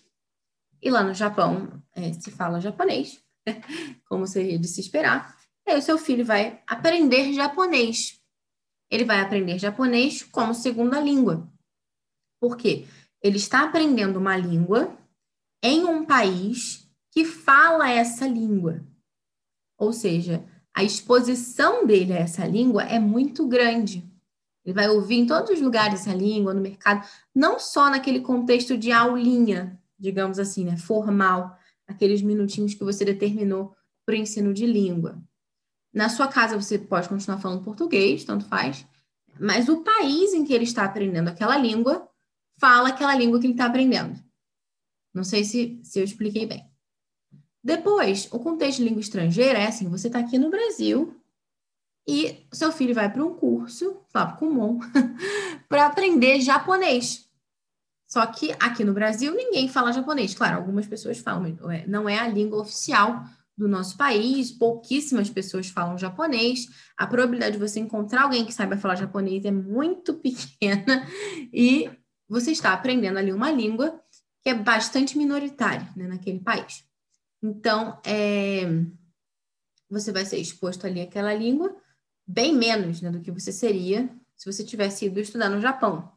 e lá no Japão é, se fala japonês. como seria de se esperar. E aí o seu filho vai aprender japonês. Ele vai aprender japonês como segunda língua. Por quê? Ele está aprendendo uma língua em um país que fala essa língua. Ou seja, a exposição dele a essa língua é muito grande. Ele vai ouvir em todos os lugares essa língua, no mercado, não só naquele contexto de aulinha, digamos assim, né, formal, aqueles minutinhos que você determinou para o ensino de língua. Na sua casa você pode continuar falando português, tanto faz, mas o país em que ele está aprendendo aquela língua fala aquela língua que ele está aprendendo. Não sei se, se eu expliquei bem. Depois, o contexto de língua estrangeira é assim: você está aqui no Brasil e seu filho vai para um curso, Fábio Kumon, para aprender japonês. Só que aqui no Brasil ninguém fala japonês. Claro, algumas pessoas falam, não é a língua oficial do nosso país, pouquíssimas pessoas falam japonês. A probabilidade de você encontrar alguém que saiba falar japonês é muito pequena e você está aprendendo ali uma língua que é bastante minoritária né, naquele país. Então, é, você vai ser exposto ali àquela língua bem menos né, do que você seria se você tivesse ido estudar no Japão.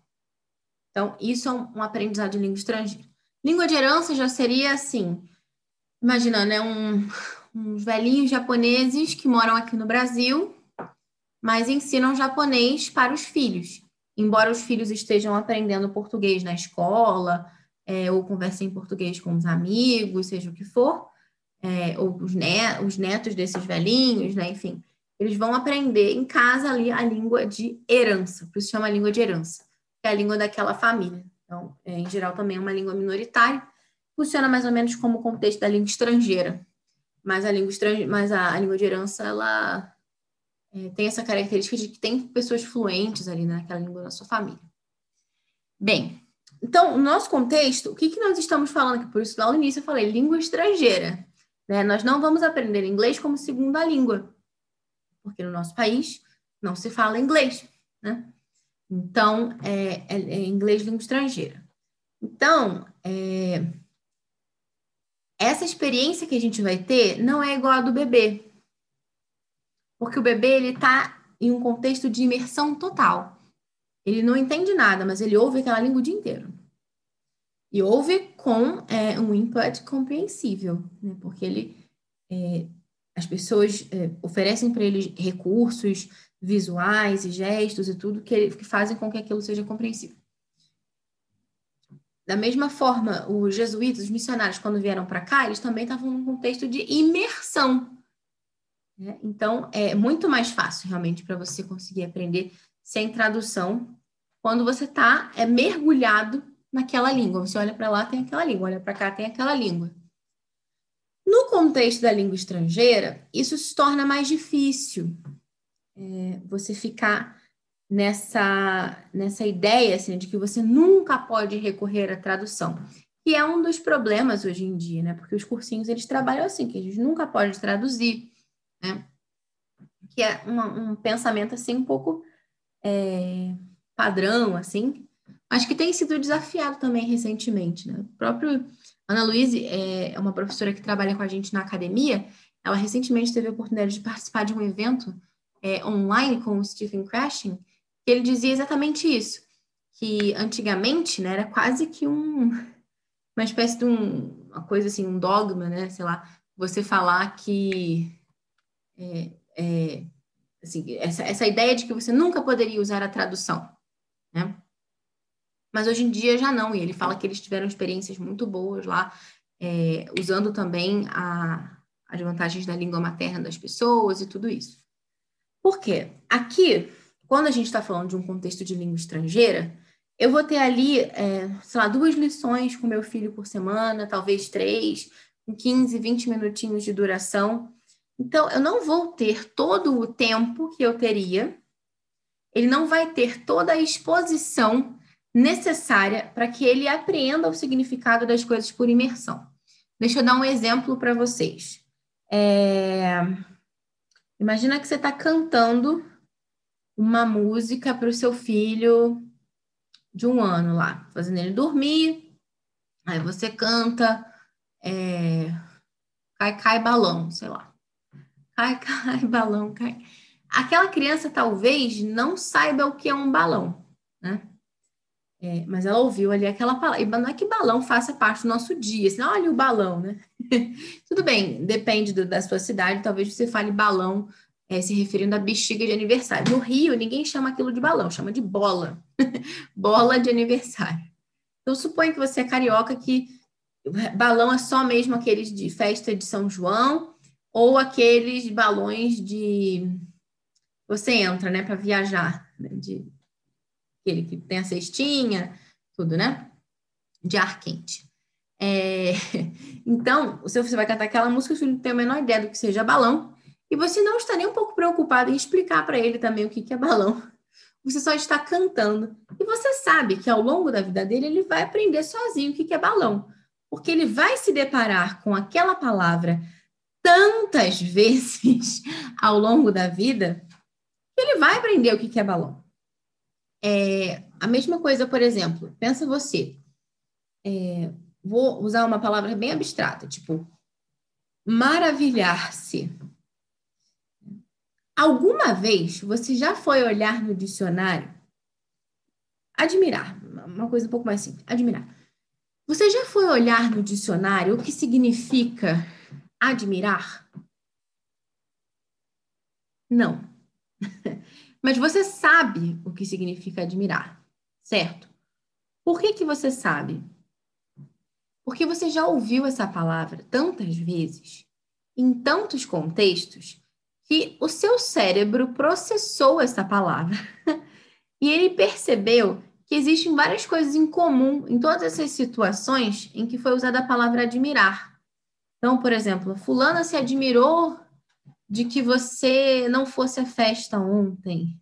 Então, isso é um, aprendizado de língua estrangeira. Língua de herança já seria assim, imagina, né, um, uns velhinhos japoneses que moram aqui no Brasil, mas ensinam japonês para os filhos. Embora os filhos estejam aprendendo português na escola, é, ou conversem em português com os amigos, seja o que for, é, ou os, net, os netos desses velhinhos, né, enfim, eles vão aprender em casa ali a língua de herança, por isso chama língua de herança é a língua daquela família. Então, é, em geral, também é uma língua minoritária. Funciona mais ou menos como o contexto da língua estrangeira. Mas a língua, mas a, a língua de herança, ela é, tem essa característica de que tem pessoas fluentes ali naquela língua da sua família. Bem, então, no nosso contexto, o que, que nós estamos falando aqui? Por isso, lá no início eu falei língua estrangeira. Né? Nós não vamos aprender inglês como segunda língua, porque no nosso país não se fala inglês. Né? Então, é, é, é inglês língua estrangeira. Então, é, essa experiência que a gente vai ter não é igual a do bebê. Porque o bebê, ele está em um contexto de imersão total. Ele não entende nada, mas ele ouve aquela língua o dia inteiro. E ouve com é, um input compreensível, né? porque ele, é, as pessoas é, oferecem para ele recursos visuais e gestos e tudo que, que fazem com que aquilo seja compreensível. Da mesma forma, os jesuítas, os missionários, quando vieram para cá, eles também estavam num contexto de imersão. Né? Então, é muito mais fácil realmente para você conseguir aprender sem tradução quando você está é, mergulhado naquela língua. Você olha para lá, tem aquela língua, olha para cá, tem aquela língua. No contexto da língua estrangeira, isso se torna mais difícil. É, você ficar nessa, nessa ideia assim, de que você nunca pode recorrer à tradução, que é um dos problemas hoje em dia, né? Porque os cursinhos eles trabalham assim, que a gente nunca pode traduzir, né? Que é uma, um pensamento assim um pouco é, padrão, assim, mas que tem sido desafiado também recentemente, né? O próprio Ana Luiz é uma professora que trabalha com a gente na academia, ela recentemente teve a oportunidade de participar de um evento é, online com o Stephen Crashing, que ele dizia exatamente isso, que antigamente, né, era quase que um, uma espécie de um, uma coisa assim, um dogma, né, sei lá, você falar que, é, é, assim, essa, essa ideia de que você nunca poderia usar a tradução, né, mas hoje em dia já não, e ele fala que eles tiveram experiências muito boas lá, é, usando também a, as vantagens da língua materna das pessoas e tudo isso. Por quê? Aqui, quando a gente está falando de um contexto de língua estrangeira, eu vou ter ali, é, sei lá, duas lições com meu filho por semana, talvez três, com 15, 20 minutinhos de duração. Então, eu não vou ter todo o tempo que eu teria, ele não vai ter toda a exposição necessária para que ele apreenda o significado das coisas por imersão. Deixa eu dar um exemplo para vocês. É... Imagina que você está cantando uma música para o seu filho de um ano lá, fazendo ele dormir. Aí você canta é, cai, cai balão, sei lá. Cai, cai balão, cai. Aquela criança talvez não saiba o que é um balão, né? É, mas ela ouviu ali aquela palavra. E não é que balão faça parte do nosso dia, assim, olha o balão, né? Tudo bem, depende do, da sua cidade, talvez você fale balão é, se referindo à bexiga de aniversário. No Rio, ninguém chama aquilo de balão, chama de bola. bola de aniversário. Então, suponho que você é carioca que balão é só mesmo aqueles de festa de São João ou aqueles balões de você entra, né, para viajar, né, de aquele que tem a cestinha, tudo, né? De ar quente. É... Então, se você vai cantar aquela música, o filho não tem a menor ideia do que seja balão, e você não está nem um pouco preocupado em explicar para ele também o que, que é balão. Você só está cantando. E você sabe que ao longo da vida dele, ele vai aprender sozinho o que, que é balão. Porque ele vai se deparar com aquela palavra tantas vezes ao longo da vida que ele vai aprender o que, que é balão. É, a mesma coisa, por exemplo, pensa você. É, vou usar uma palavra bem abstrata, tipo maravilhar-se. Alguma vez você já foi olhar no dicionário? Admirar, uma coisa um pouco mais simples, admirar. Você já foi olhar no dicionário o que significa admirar? Não. Mas você sabe o que significa admirar, certo? Por que, que você sabe? Porque você já ouviu essa palavra tantas vezes, em tantos contextos, que o seu cérebro processou essa palavra e ele percebeu que existem várias coisas em comum em todas essas situações em que foi usada a palavra admirar. Então, por exemplo, fulana se admirou de que você não fosse à festa ontem.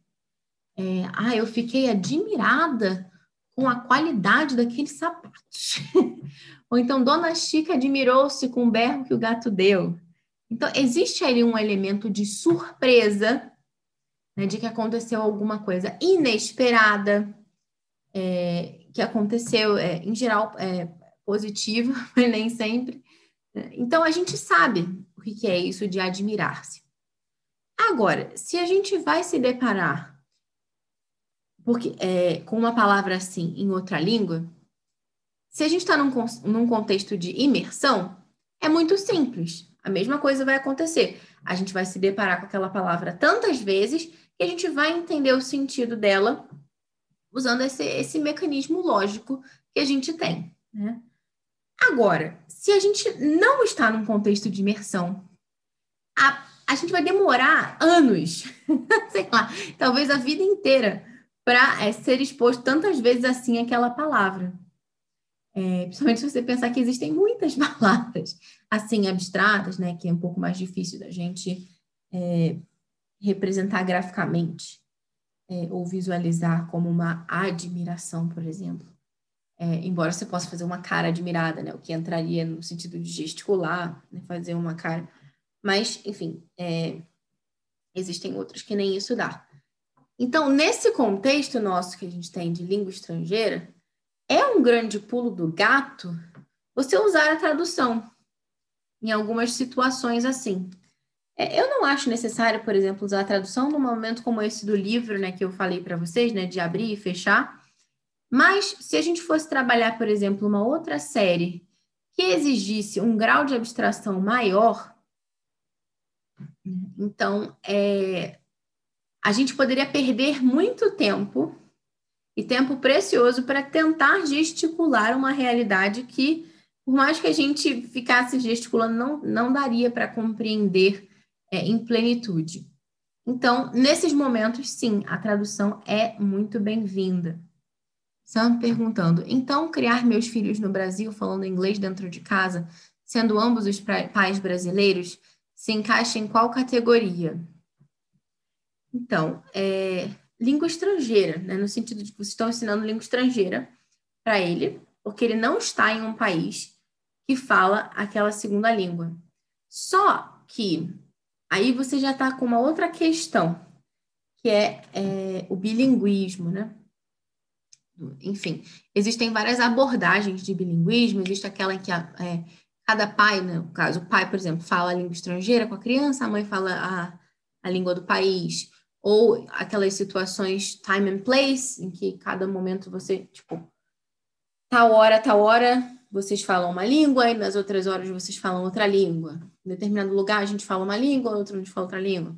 É, ah, eu fiquei admirada com a qualidade daqueles sapatos. Ou então, Dona Chica admirou-se com o berro que o gato deu. Então, existe ali um elemento de surpresa, né, de que aconteceu alguma coisa inesperada, é, que aconteceu, é, em geral, é, positiva, mas nem sempre. Então, a gente sabe o que é isso de admirar-se. Agora, se a gente vai se deparar porque, é, com uma palavra assim em outra língua, se a gente está num, num contexto de imersão, é muito simples. A mesma coisa vai acontecer. A gente vai se deparar com aquela palavra tantas vezes que a gente vai entender o sentido dela usando esse, esse mecanismo lógico que a gente tem. Né? Agora, se a gente não está num contexto de imersão, a, a gente vai demorar anos, sei lá, talvez a vida inteira, para é, ser exposto tantas vezes assim aquela palavra. É, principalmente se você pensar que existem muitas palavras assim abstratas, né, que é um pouco mais difícil da gente é, representar graficamente é, ou visualizar como uma admiração, por exemplo. É, embora você possa fazer uma cara admirada, né, o que entraria no sentido de gesticular, né, fazer uma cara. Mas, enfim, é, existem outros que nem isso dá. Então, nesse contexto nosso que a gente tem de língua estrangeira, é um grande pulo do gato você usar a tradução em algumas situações assim. É, eu não acho necessário, por exemplo, usar a tradução num momento como esse do livro, né, que eu falei para vocês, né, de abrir e fechar. Mas se a gente fosse trabalhar, por exemplo, uma outra série que exigisse um grau de abstração maior, então é, a gente poderia perder muito tempo e tempo precioso para tentar gesticular uma realidade que, por mais que a gente ficasse gesticulando, não, não daria para compreender é, em plenitude. Então, nesses momentos, sim, a tradução é muito bem-vinda. Sam perguntando: então, criar meus filhos no Brasil falando inglês dentro de casa, sendo ambos os pais brasileiros, se encaixa em qual categoria? Então, é, língua estrangeira, né? no sentido de que vocês estão ensinando língua estrangeira para ele, porque ele não está em um país que fala aquela segunda língua. Só que aí você já está com uma outra questão, que é, é o bilinguismo, né? Enfim, existem várias abordagens de bilinguismo, existe aquela em que a, é, cada pai, né, no caso, o pai, por exemplo, fala a língua estrangeira com a criança, a mãe fala a, a língua do país, ou aquelas situações time and place, em que cada momento você, tipo, tal hora, tal hora, vocês falam uma língua e nas outras horas vocês falam outra língua. Em determinado lugar a gente fala uma língua, outro a gente fala outra língua.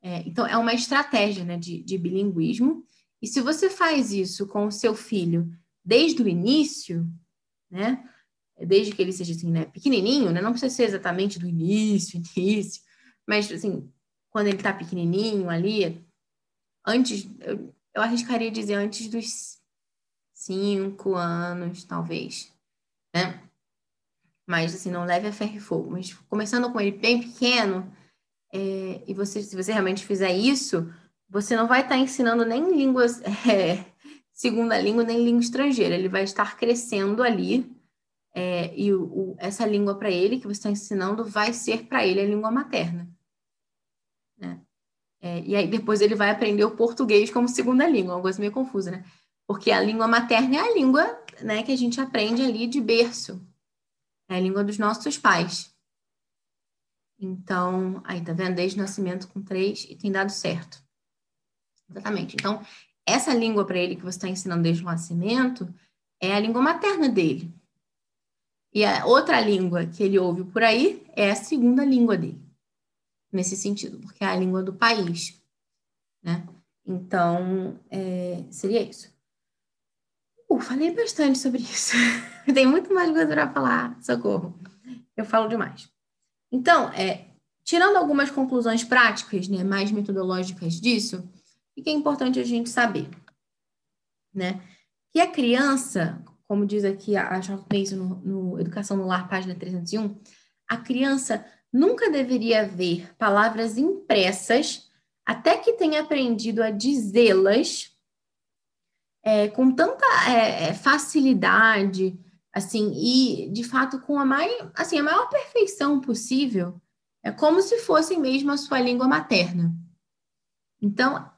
É, então, é uma estratégia né, de, de bilinguismo. E se você faz isso com o seu filho desde o início, né, desde que ele seja assim, né, pequenininho, né, não precisa ser exatamente do início, início, mas assim, quando ele está pequenininho ali, antes, eu, eu arriscaria dizer antes dos cinco anos, talvez, né? Mas, assim, não leve a ferro e fogo. Mas começando com ele bem pequeno, é, e você, se você realmente fizer isso, você não vai estar tá ensinando nem línguas, é, segunda língua, nem língua estrangeira. Ele vai estar crescendo ali, é, e o, o, essa língua para ele que você está ensinando vai ser para ele a língua materna. Né? É, e aí depois ele vai aprender o português como segunda língua, uma coisa meio confusa, né? Porque a língua materna é a língua né, que a gente aprende ali de berço. É a língua dos nossos pais. Então, aí tá vendo? Desde o nascimento com três e tem dado certo. Exatamente. Então, essa língua para ele que você está ensinando desde o nascimento é a língua materna dele. E a outra língua que ele ouve por aí é a segunda língua dele nesse sentido, porque é a língua do país, né? Então, é, seria isso. Uh, falei bastante sobre isso. Tem muito mais coisa para falar, socorro. Eu falo demais. Então, é, tirando algumas conclusões práticas, né, mais metodológicas disso, o que é importante a gente saber? Né? Que a criança, como diz aqui a Charles no, no Educação no Lar, página 301, a criança nunca deveria ver palavras impressas até que tenha aprendido a dizê-las é, com tanta é, é, facilidade, assim, e de fato com a, mais, assim, a maior perfeição possível, é como se fosse mesmo a sua língua materna. Então,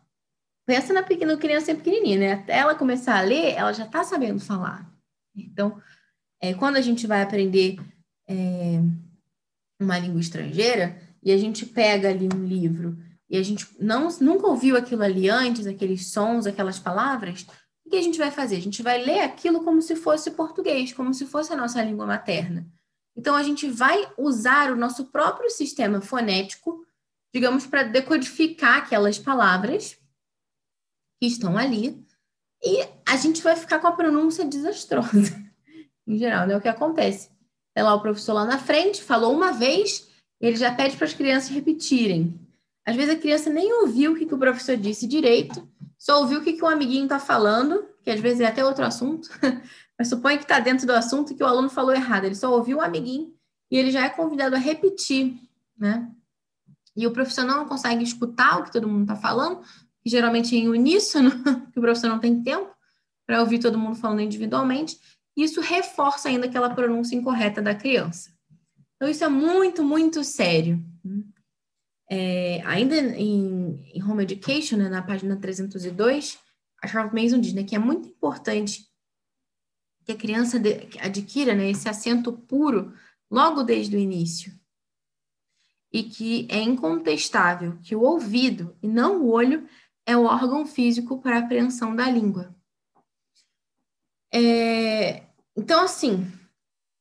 pensa na pequena criança pequenininha, né? Até ela começar a ler, ela já está sabendo falar. Então, é, quando a gente vai aprender é, uma língua estrangeira e a gente pega ali um livro e a gente não, nunca ouviu aquilo ali antes, aqueles sons, aquelas palavras, o que a gente vai fazer? A gente vai ler aquilo como se fosse português, como se fosse a nossa língua materna. Então, a gente vai usar o nosso próprio sistema fonético, digamos, para decodificar aquelas palavras que estão ali, e a gente vai ficar com a pronúncia desastrosa, em geral, né? O que acontece? Tem lá o professor lá na frente, falou uma vez, ele já pede para as crianças repetirem. Às vezes a criança nem ouviu o que, que o professor disse direito, só ouviu o que, que o amiguinho está falando, que às vezes é até outro assunto, mas supõe que está dentro do assunto que o aluno falou errado. Ele só ouviu o amiguinho e ele já é convidado a repetir, né? E o professor não consegue escutar o que todo mundo está falando, geralmente em uníssono, que o professor não tem tempo para ouvir todo mundo falando individualmente. Isso reforça ainda aquela pronúncia incorreta da criança. Então, isso é muito, muito sério. É, ainda em, em Home Education, né, na página 302, a Charlotte Mason diz né, que é muito importante que a criança adquira né, esse acento puro logo desde o início. E que é incontestável que o ouvido e não o olho é o órgão físico para apreensão da língua. É, então, assim,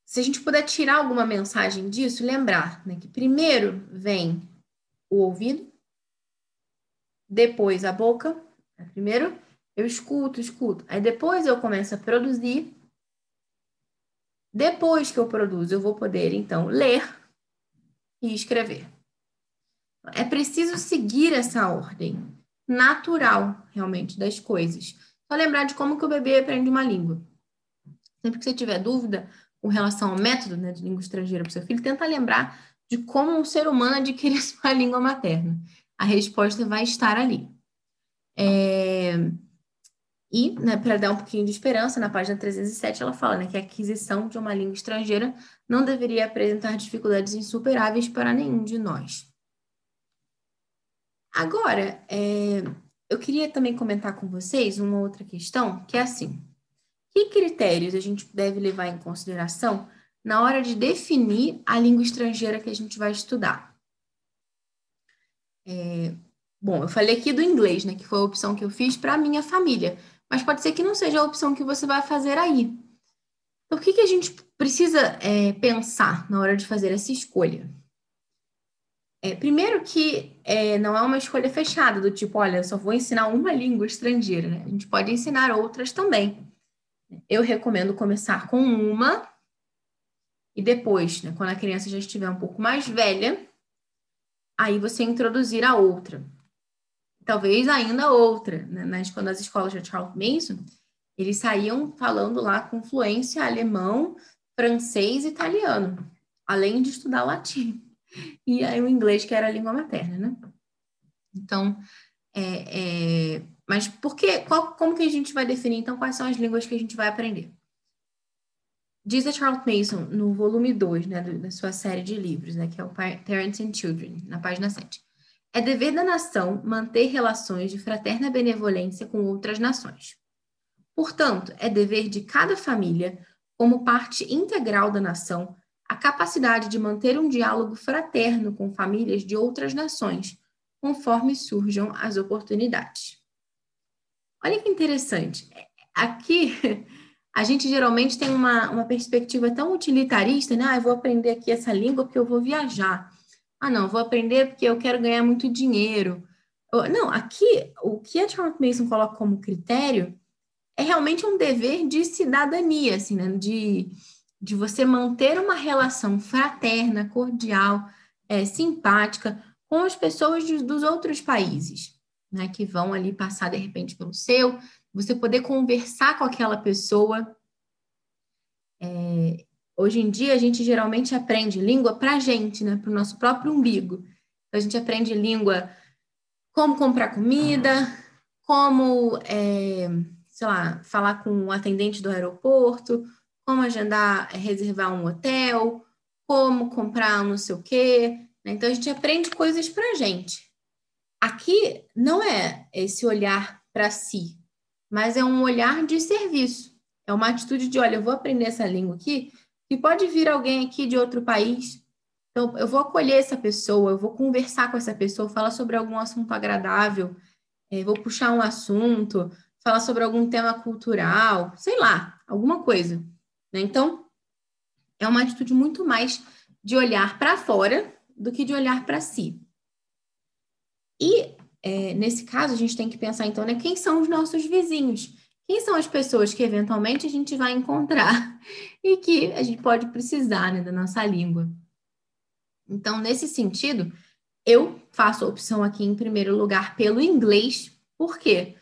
se a gente puder tirar alguma mensagem disso, lembrar né, que primeiro vem o ouvido, depois a boca. Primeiro eu escuto, escuto. Aí depois eu começo a produzir. Depois que eu produzo, eu vou poder então ler e escrever. É preciso seguir essa ordem natural, realmente, das coisas. Só lembrar de como que o bebê aprende uma língua. Sempre que você tiver dúvida com relação ao método né, de língua estrangeira para o seu filho, tenta lembrar de como um ser humano adquire sua língua materna. A resposta vai estar ali. É... E, né, para dar um pouquinho de esperança, na página 307 ela fala né, que a aquisição de uma língua estrangeira não deveria apresentar dificuldades insuperáveis para nenhum de nós. Agora, é... eu queria também comentar com vocês uma outra questão, que é assim: que critérios a gente deve levar em consideração na hora de definir a língua estrangeira que a gente vai estudar. É, bom, eu falei aqui do inglês, né, que foi a opção que eu fiz para a minha família, mas pode ser que não seja a opção que você vai fazer aí. Então, o que, que a gente precisa é, pensar na hora de fazer essa escolha? É, primeiro que é, não é uma escolha fechada, do tipo, olha, eu só vou ensinar uma língua estrangeira, né? A gente pode ensinar outras também. Eu recomendo começar com uma e depois, né, quando a criança já estiver um pouco mais velha, aí você introduzir a outra. Talvez ainda outra. Né? Nas, quando as escolas de Charles Mason, eles saíam falando lá com fluência alemão, francês e italiano, além de estudar latim. E aí o inglês, que era a língua materna, né? Então, é, é... mas por que, qual, como que a gente vai definir, então, quais são as línguas que a gente vai aprender? Diz a Charlotte Mason no volume 2 né, da sua série de livros, né, que é o Parents and Children, na página 7. É dever da nação manter relações de fraterna benevolência com outras nações. Portanto, é dever de cada família, como parte integral da nação, a capacidade de manter um diálogo fraterno com famílias de outras nações, conforme surjam as oportunidades. Olha que interessante. Aqui a gente geralmente tem uma, uma perspectiva tão utilitarista, né? Ah, eu vou aprender aqui essa língua porque eu vou viajar. Ah, não, vou aprender porque eu quero ganhar muito dinheiro. Não, aqui o que a Charlotte Mason coloca como critério é realmente um dever de cidadania, assim, né? De, de você manter uma relação fraterna, cordial, é, simpática com as pessoas de, dos outros países, né? Que vão ali passar de repente pelo seu, você poder conversar com aquela pessoa. É, hoje em dia, a gente geralmente aprende língua para a gente, né? Para o nosso próprio umbigo. Então, a gente aprende língua como comprar comida, como, é, sei lá, falar com o atendente do aeroporto, como agendar, é, reservar um hotel, como comprar não sei o quê. Né? Então, a gente aprende coisas para a gente. Aqui não é esse olhar para si, mas é um olhar de serviço. É uma atitude de, olha, eu vou aprender essa língua aqui, e pode vir alguém aqui de outro país. Então, eu vou acolher essa pessoa, eu vou conversar com essa pessoa, falar sobre algum assunto agradável, é, vou puxar um assunto, falar sobre algum tema cultural, sei lá, alguma coisa. Né? Então, é uma atitude muito mais de olhar para fora do que de olhar para si. E é, nesse caso, a gente tem que pensar, então, né, quem são os nossos vizinhos? Quem são as pessoas que eventualmente a gente vai encontrar e que a gente pode precisar né, da nossa língua? Então, nesse sentido, eu faço a opção aqui em primeiro lugar pelo inglês. Por quê?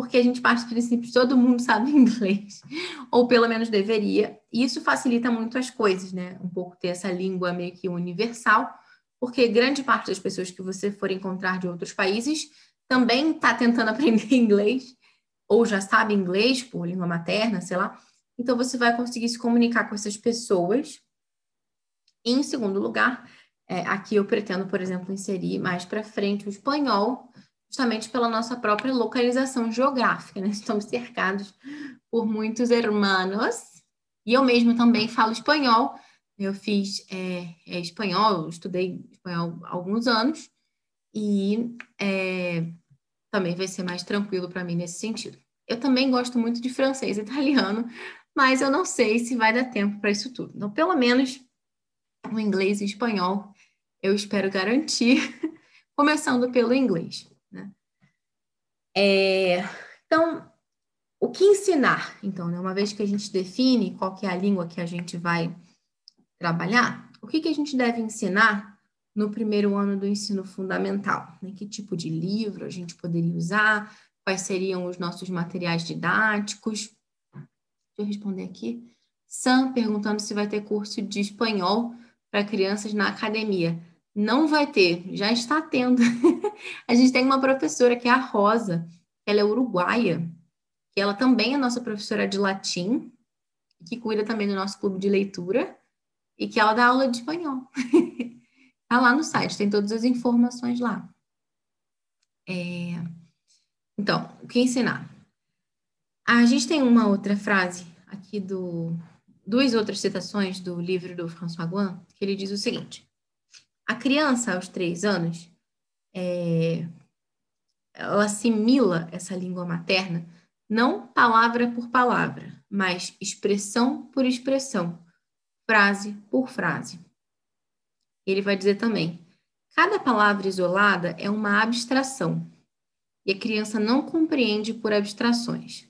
Porque a gente parte do princípio que todo mundo sabe inglês, ou pelo menos deveria, e isso facilita muito as coisas, né? Um pouco ter essa língua meio que universal, porque grande parte das pessoas que você for encontrar de outros países também está tentando aprender inglês, ou já sabe inglês por língua materna, sei lá. Então você vai conseguir se comunicar com essas pessoas. E, em segundo lugar, é, aqui eu pretendo, por exemplo, inserir mais para frente o espanhol, justamente pela nossa própria localização geográfica, né? Estamos cercados por muitos hermanos. E eu mesmo também falo espanhol, eu fiz é, é, espanhol, estudei espanhol há alguns anos e é, também vai ser mais tranquilo para mim nesse sentido. Eu também gosto muito de francês e italiano, mas eu não sei se vai dar tempo para isso tudo. Então, pelo menos o inglês e o espanhol eu espero garantir, começando pelo inglês. É, então, o que ensinar? Então, né, uma vez que a gente define qual que é a língua que a gente vai trabalhar, o que, que a gente deve ensinar no primeiro ano do ensino fundamental? Né? Que tipo de livro a gente poderia usar? Quais seriam os nossos materiais didáticos? Deixa eu responder aqui. Sam perguntando se vai ter curso de espanhol para crianças na academia. Não vai ter, já está tendo. a gente tem uma professora que é a Rosa, ela é uruguaia, que ela também é nossa professora de latim, que cuida também do nosso clube de leitura e que ela dá aula de espanhol. Tá lá no site, tem todas as informações lá. É... Então, o que ensinar? A gente tem uma outra frase aqui do duas outras citações do livro do François Guin, que ele diz o seguinte: a criança aos três anos é, ela assimila essa língua materna não palavra por palavra, mas expressão por expressão, frase por frase. Ele vai dizer também: cada palavra isolada é uma abstração e a criança não compreende por abstrações.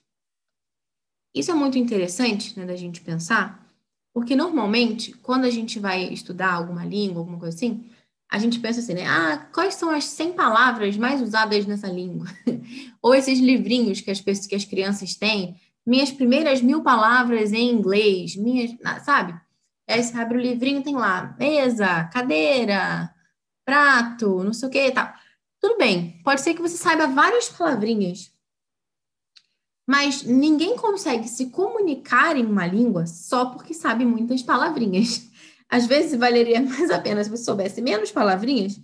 Isso é muito interessante né, da gente pensar, porque normalmente, quando a gente vai estudar alguma língua, alguma coisa assim, a gente pensa assim, né? Ah, quais são as 100 palavras mais usadas nessa língua? Ou esses livrinhos que as, pessoas, que as crianças têm, minhas primeiras mil palavras em inglês, minhas, sabe? Aí você abre o livrinho, tem lá mesa, cadeira, prato, não sei o que e tal. Tudo bem, pode ser que você saiba várias palavrinhas, mas ninguém consegue se comunicar em uma língua só porque sabe muitas palavrinhas. Às vezes valeria mais a pena se você soubesse menos palavrinhas,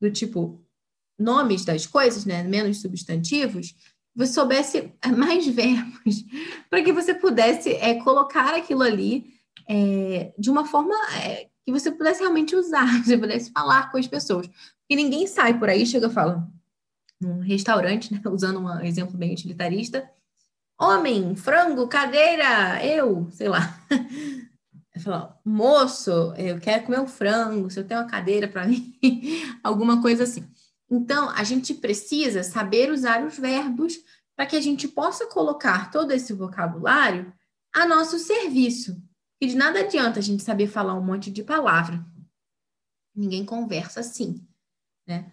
do tipo nomes das coisas, né? menos substantivos, você soubesse mais verbos, para que você pudesse é, colocar aquilo ali é, de uma forma é, que você pudesse realmente usar, você pudesse falar com as pessoas. E ninguém sai por aí, chega e fala, num restaurante, né, usando um exemplo bem utilitarista, homem, frango, cadeira, eu, sei lá. Fala, moço, eu quero comer um frango, se eu tenho uma cadeira para mim, alguma coisa assim. Então, a gente precisa saber usar os verbos para que a gente possa colocar todo esse vocabulário a nosso serviço. E de nada adianta a gente saber falar um monte de palavra. Ninguém conversa assim, né?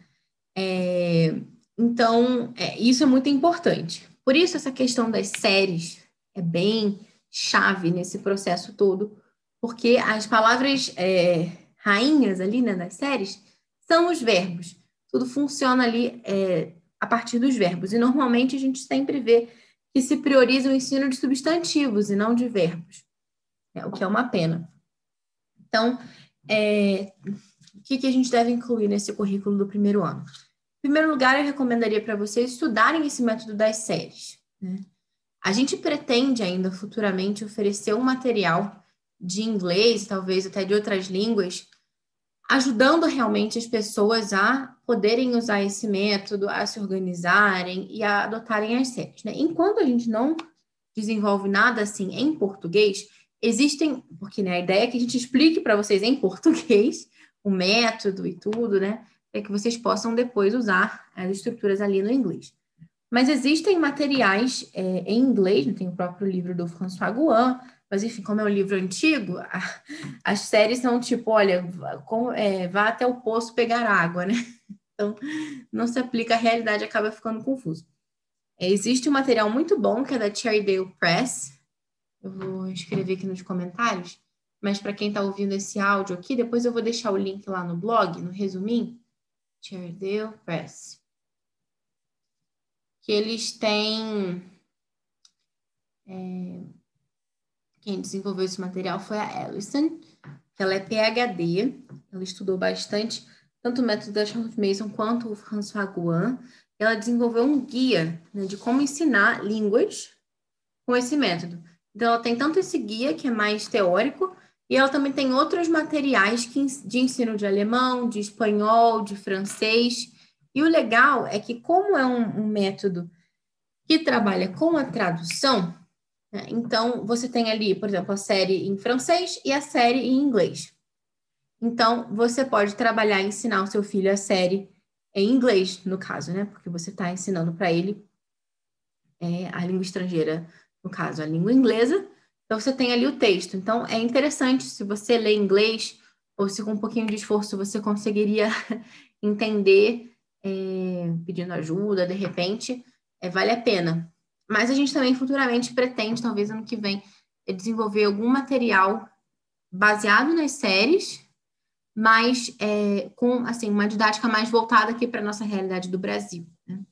É, então, é, isso é muito importante. Por isso, essa questão das séries é bem chave nesse processo todo, porque as palavras é, rainhas ali, né, das séries, são os verbos. Tudo funciona ali é, a partir dos verbos. E normalmente a gente sempre vê que se prioriza o ensino de substantivos e não de verbos, é, o que é uma pena. Então, é, o que, que a gente deve incluir nesse currículo do primeiro ano? Em primeiro lugar, eu recomendaria para vocês estudarem esse método das séries. Né? A gente pretende ainda futuramente oferecer um material de inglês, talvez até de outras línguas, ajudando realmente as pessoas a poderem usar esse método, a se organizarem e a adotarem as séries. Né? Enquanto a gente não desenvolve nada assim em português, existem, porque né, a ideia é que a gente explique para vocês em português o método e tudo, né? Para que vocês possam depois usar as estruturas ali no inglês. Mas existem materiais é, em inglês, tem o próprio livro do François Gouin, mas, enfim, como é um livro antigo, a, as séries são tipo, olha, com, é, vá até o poço pegar água, né? Então, não se aplica à realidade, acaba ficando confuso. É, existe um material muito bom, que é da Cherrydale Press. Eu vou escrever aqui nos comentários. Mas para quem está ouvindo esse áudio aqui, depois eu vou deixar o link lá no blog, no resuminho. Cherrydale Press. Que eles têm... É, quem desenvolveu esse material foi a Alison, que ela é PhD, ela estudou bastante tanto o método da Charlotte Mason quanto o François Gouin. Ela desenvolveu um guia né, de como ensinar línguas com esse método. Então, ela tem tanto esse guia, que é mais teórico, e ela também tem outros materiais de ensino de alemão, de espanhol, de francês. E o legal é que, como é um, um método que trabalha com a tradução, né? Então, você tem ali, por exemplo, a série em francês e a série em inglês. Então, você pode trabalhar e ensinar o seu filho a série em inglês, no caso, né? Porque você está ensinando para ele é, a língua estrangeira, no caso, a língua inglesa. Então, você tem ali o texto. Então, é interessante se você lê inglês, ou se com um pouquinho de esforço você conseguiria entender, é, pedindo ajuda, de repente, é, vale a pena. Mas a gente também futuramente pretende, talvez ano que vem, desenvolver algum material baseado nas séries, mas é, com assim uma didática mais voltada aqui para nossa realidade do Brasil. Né?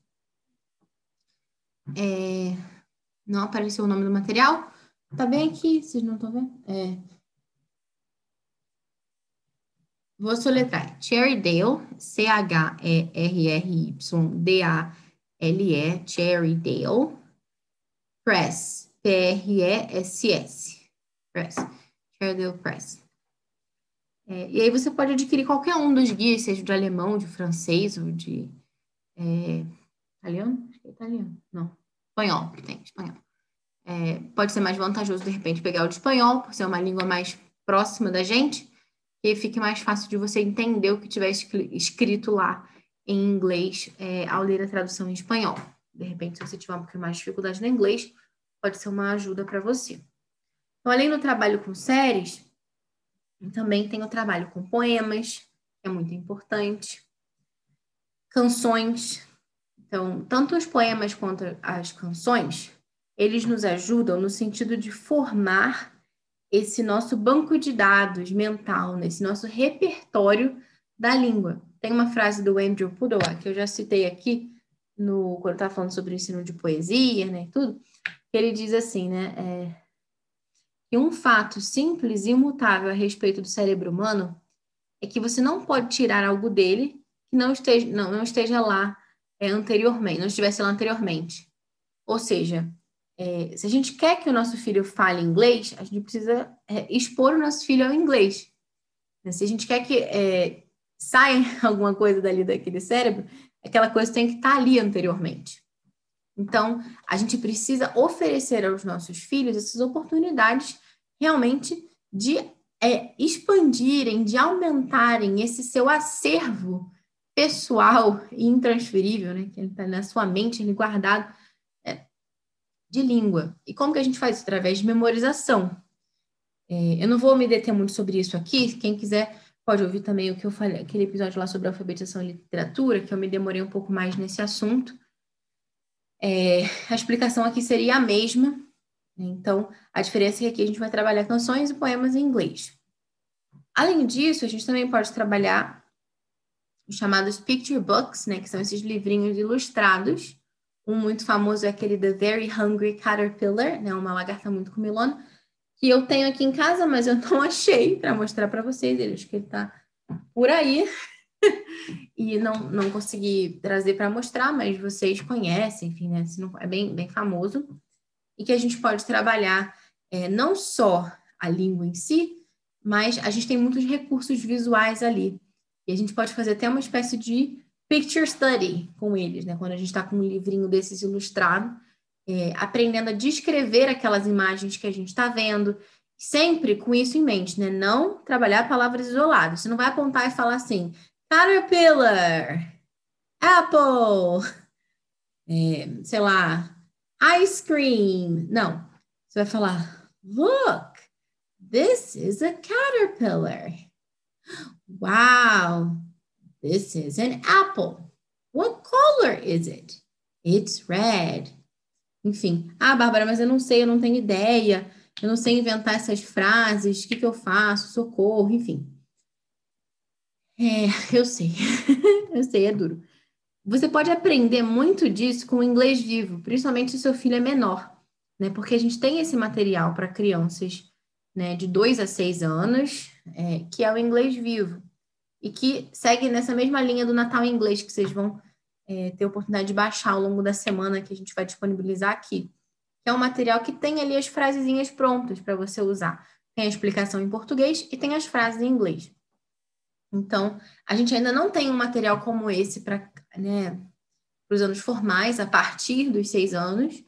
É, não apareceu o nome do material? Tá bem aqui, vocês não estão vendo? É. Vou soletrar. Cherrydale, C-H-E-R-R-Y-D-A-L-E, Cherrydale, Press, P-R-E-S-S. Press, Cherrydale Press. É, e aí você pode adquirir qualquer um dos guias, seja de alemão, de francês ou de é, italiano? Acho que é italiano. Não, espanhol, tem, espanhol. É, pode ser mais vantajoso, de repente, pegar o de espanhol, por ser uma língua mais próxima da gente, e fique mais fácil de você entender o que tiver escrito lá em inglês é, ao ler a tradução em espanhol. De repente, se você tiver um pouquinho mais de dificuldade no inglês, pode ser uma ajuda para você. Então, além do trabalho com séries, também tem o trabalho com poemas, que é muito importante, canções. Então, tanto os poemas quanto as canções, eles nos ajudam no sentido de formar esse nosso banco de dados mental, nesse nosso repertório da língua. Tem uma frase do Andrew Pudewa, que eu já citei aqui, no, quando estava falando sobre o ensino de poesia, né, tudo, que ele diz assim, né, é, que um fato simples e imutável a respeito do cérebro humano é que você não pode tirar algo dele que não esteja, não, não esteja lá é, anteriormente, não estivesse lá anteriormente. Ou seja, é, se a gente quer que o nosso filho fale inglês, a gente precisa é, expor o nosso filho ao inglês. Se a gente quer que é, saia alguma coisa dali daquele cérebro, aquela coisa tem que estar tá ali anteriormente. Então, a gente precisa oferecer aos nossos filhos essas oportunidades realmente de é, expandirem, de aumentarem esse seu acervo pessoal e intransferível, né, que está na sua mente, ele guardado, de língua. E como que a gente faz isso? Através de memorização. É, eu não vou me deter muito sobre isso aqui, quem quiser Pode ouvir também o que eu falei, aquele episódio lá sobre alfabetização e literatura, que eu me demorei um pouco mais nesse assunto. É, a explicação aqui seria a mesma. Né? Então, a diferença é que aqui a gente vai trabalhar canções e poemas em inglês. Além disso, a gente também pode trabalhar os chamados picture books, né, que são esses livrinhos ilustrados, Um muito famoso é aquele The Very Hungry Caterpillar, né? Uma lagarta muito comilona, que eu tenho aqui em casa, mas eu não achei para mostrar para vocês. Ele acho que ele está por aí. e não, não consegui trazer para mostrar, mas vocês conhecem, enfim, né? É bem, bem famoso. E que a gente pode trabalhar é, não só a língua em si, mas a gente tem muitos recursos visuais ali. E a gente pode fazer até uma espécie de picture study com eles, né? Quando a gente está com um livrinho desses ilustrado, é, aprendendo a descrever aquelas imagens que a gente está vendo, sempre com isso em mente, né? Não trabalhar palavras isoladas. Você não vai apontar e falar assim, caterpillar, apple, é, sei lá, ice cream. Não. Você vai falar, look, this is a caterpillar. Wow, this is an apple. What color is it? It's red. Enfim. Ah, Bárbara, mas eu não sei, eu não tenho ideia. Eu não sei inventar essas frases. O que, que eu faço? Socorro, enfim. É, eu sei. eu sei, é duro. Você pode aprender muito disso com o inglês vivo, principalmente se seu filho é menor, né? Porque a gente tem esse material para crianças né, de 2 a 6 anos, é, que é o inglês vivo, e que segue nessa mesma linha do Natal em inglês, que vocês vão é, ter oportunidade de baixar ao longo da semana, que a gente vai disponibilizar aqui. É um material que tem ali as frasezinhas prontas para você usar. Tem a explicação em português e tem as frases em inglês. Então, a gente ainda não tem um material como esse para né, os anos formais, a partir dos seis anos,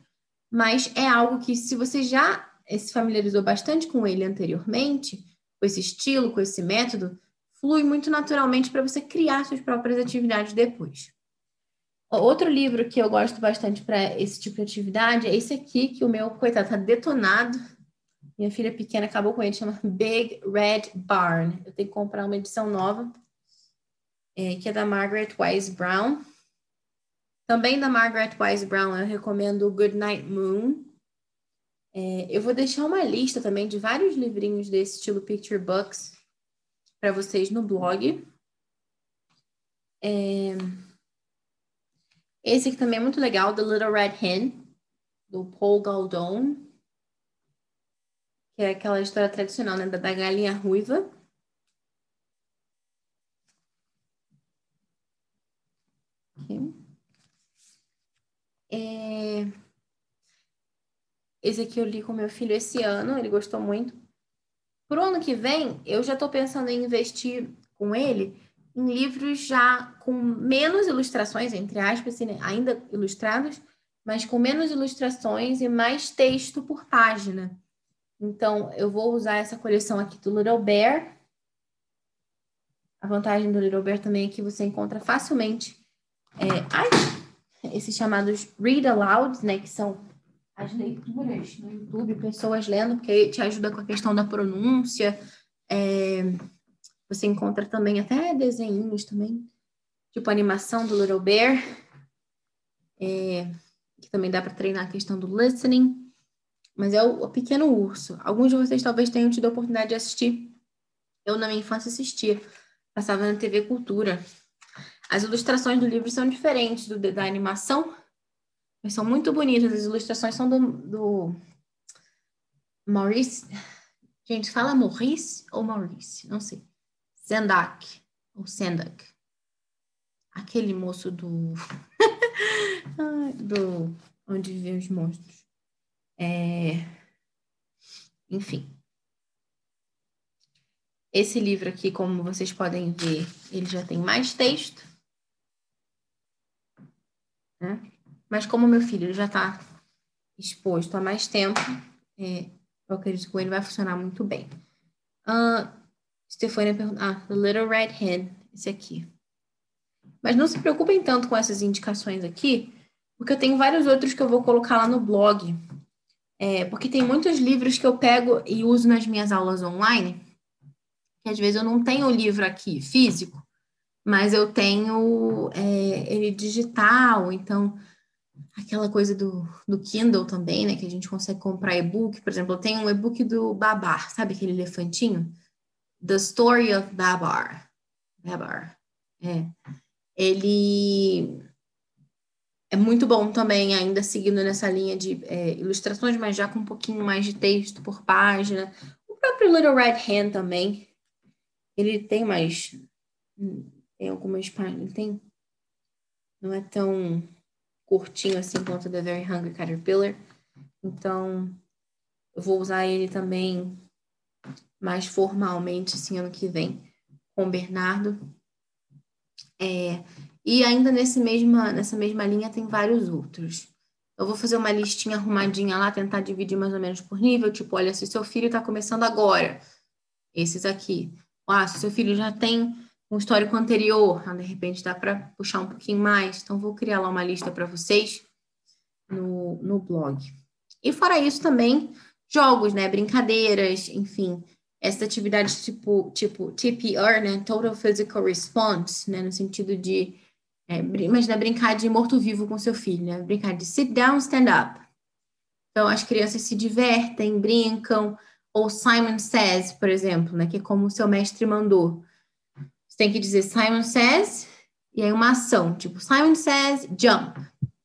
mas é algo que, se você já se familiarizou bastante com ele anteriormente, com esse estilo, com esse método, flui muito naturalmente para você criar suas próprias atividades depois. Outro livro que eu gosto bastante para esse tipo de atividade é esse aqui, que o meu, coitado, tá detonado. Minha filha pequena acabou com ele, chama Big Red Barn. Eu tenho que comprar uma edição nova, é, que é da Margaret Wise Brown. Também da Margaret Wise Brown, eu recomendo Good Night Moon, é, eu vou deixar uma lista também de vários livrinhos desse estilo Picture Books para vocês no blog. É, esse aqui também é muito legal, The Little Red Hen, do Paul Galdon, que é aquela história tradicional né, da, da galinha ruiva. É... Esse aqui eu li com meu filho esse ano, ele gostou muito. Pro ano que vem, eu já estou pensando em investir com ele em livros já com menos ilustrações, entre aspas, assim, né? ainda ilustrados, mas com menos ilustrações e mais texto por página. Então, eu vou usar essa coleção aqui do Little Bear. A vantagem do Little Bear também é que você encontra facilmente é, ai, esses chamados read alouds, né, que são as leituras no YouTube, pessoas lendo, porque te ajuda com a questão da pronúncia. É, você encontra também até desenhos também, tipo animação do Little Bear, é, que também dá para treinar a questão do listening. Mas é o, o, Pequeno Urso. Alguns de vocês talvez tenham tido a oportunidade de assistir. Eu, na minha infância, assistia. Passava na TV Cultura. As ilustrações do livro são diferentes do, da animação, são muito bonitas. As ilustrações são do, do Maurice. Gente, fala Maurice ou Maurice? Não sei. Sendak ou Sendak. Aquele moço do. do. Onde vivem os monstros. É... Enfim. Esse livro aqui, como vocês podem ver, ele já tem mais texto. Né? Mas como meu filho já está exposto há mais tempo, é, eu acredito que ele vai funcionar muito bem. Uh, Stefania perguntou, ah, The Little Red Hen, esse aqui. Mas não se preocupem tanto com essas indicações aqui, porque eu tenho vários outros que eu vou colocar lá no blog. É, porque tem muitos livros que eu pego e uso nas minhas aulas online, que às vezes eu não tenho o livro aqui físico, mas eu tenho é, ele digital, então aquela coisa do, do Kindle também, né? Que a gente consegue comprar e-book. Por exemplo, tenho um e-book do Babar, sabe aquele elefantinho? The Story of Babar. Babar. É. Ele é muito bom também, ainda seguindo nessa linha de é, ilustrações, mas já com um pouquinho mais de texto por página. O próprio Little Red Hand também, ele tem mais. Tem algumas páginas, tem. Não é tão curtinho assim quanto The Very Hungry Caterpillar. Então, eu vou usar ele também mais formalmente, assim, ano que vem, com o Bernardo. É, e ainda nesse mesma, nessa mesma linha tem vários outros. Eu vou fazer uma listinha arrumadinha lá, tentar dividir mais ou menos por nível, tipo, olha, se seu filho está começando agora, esses aqui. Ah, se seu filho já tem um histórico anterior, ah, de repente dá para puxar um pouquinho mais. Então, vou criar lá uma lista para vocês no, no blog. E fora isso também, jogos, né, brincadeiras, enfim, essa atividade tipo, tipo TPR, né, Total Physical Response, né, no sentido de, é, imagina brincar de morto-vivo com seu filho, né, brincar de sit down, stand up. Então, as crianças se divertem, brincam, ou Simon Says, por exemplo, né, que é como o seu mestre mandou. Você tem que dizer Simon Says, e aí uma ação, tipo Simon Says, jump.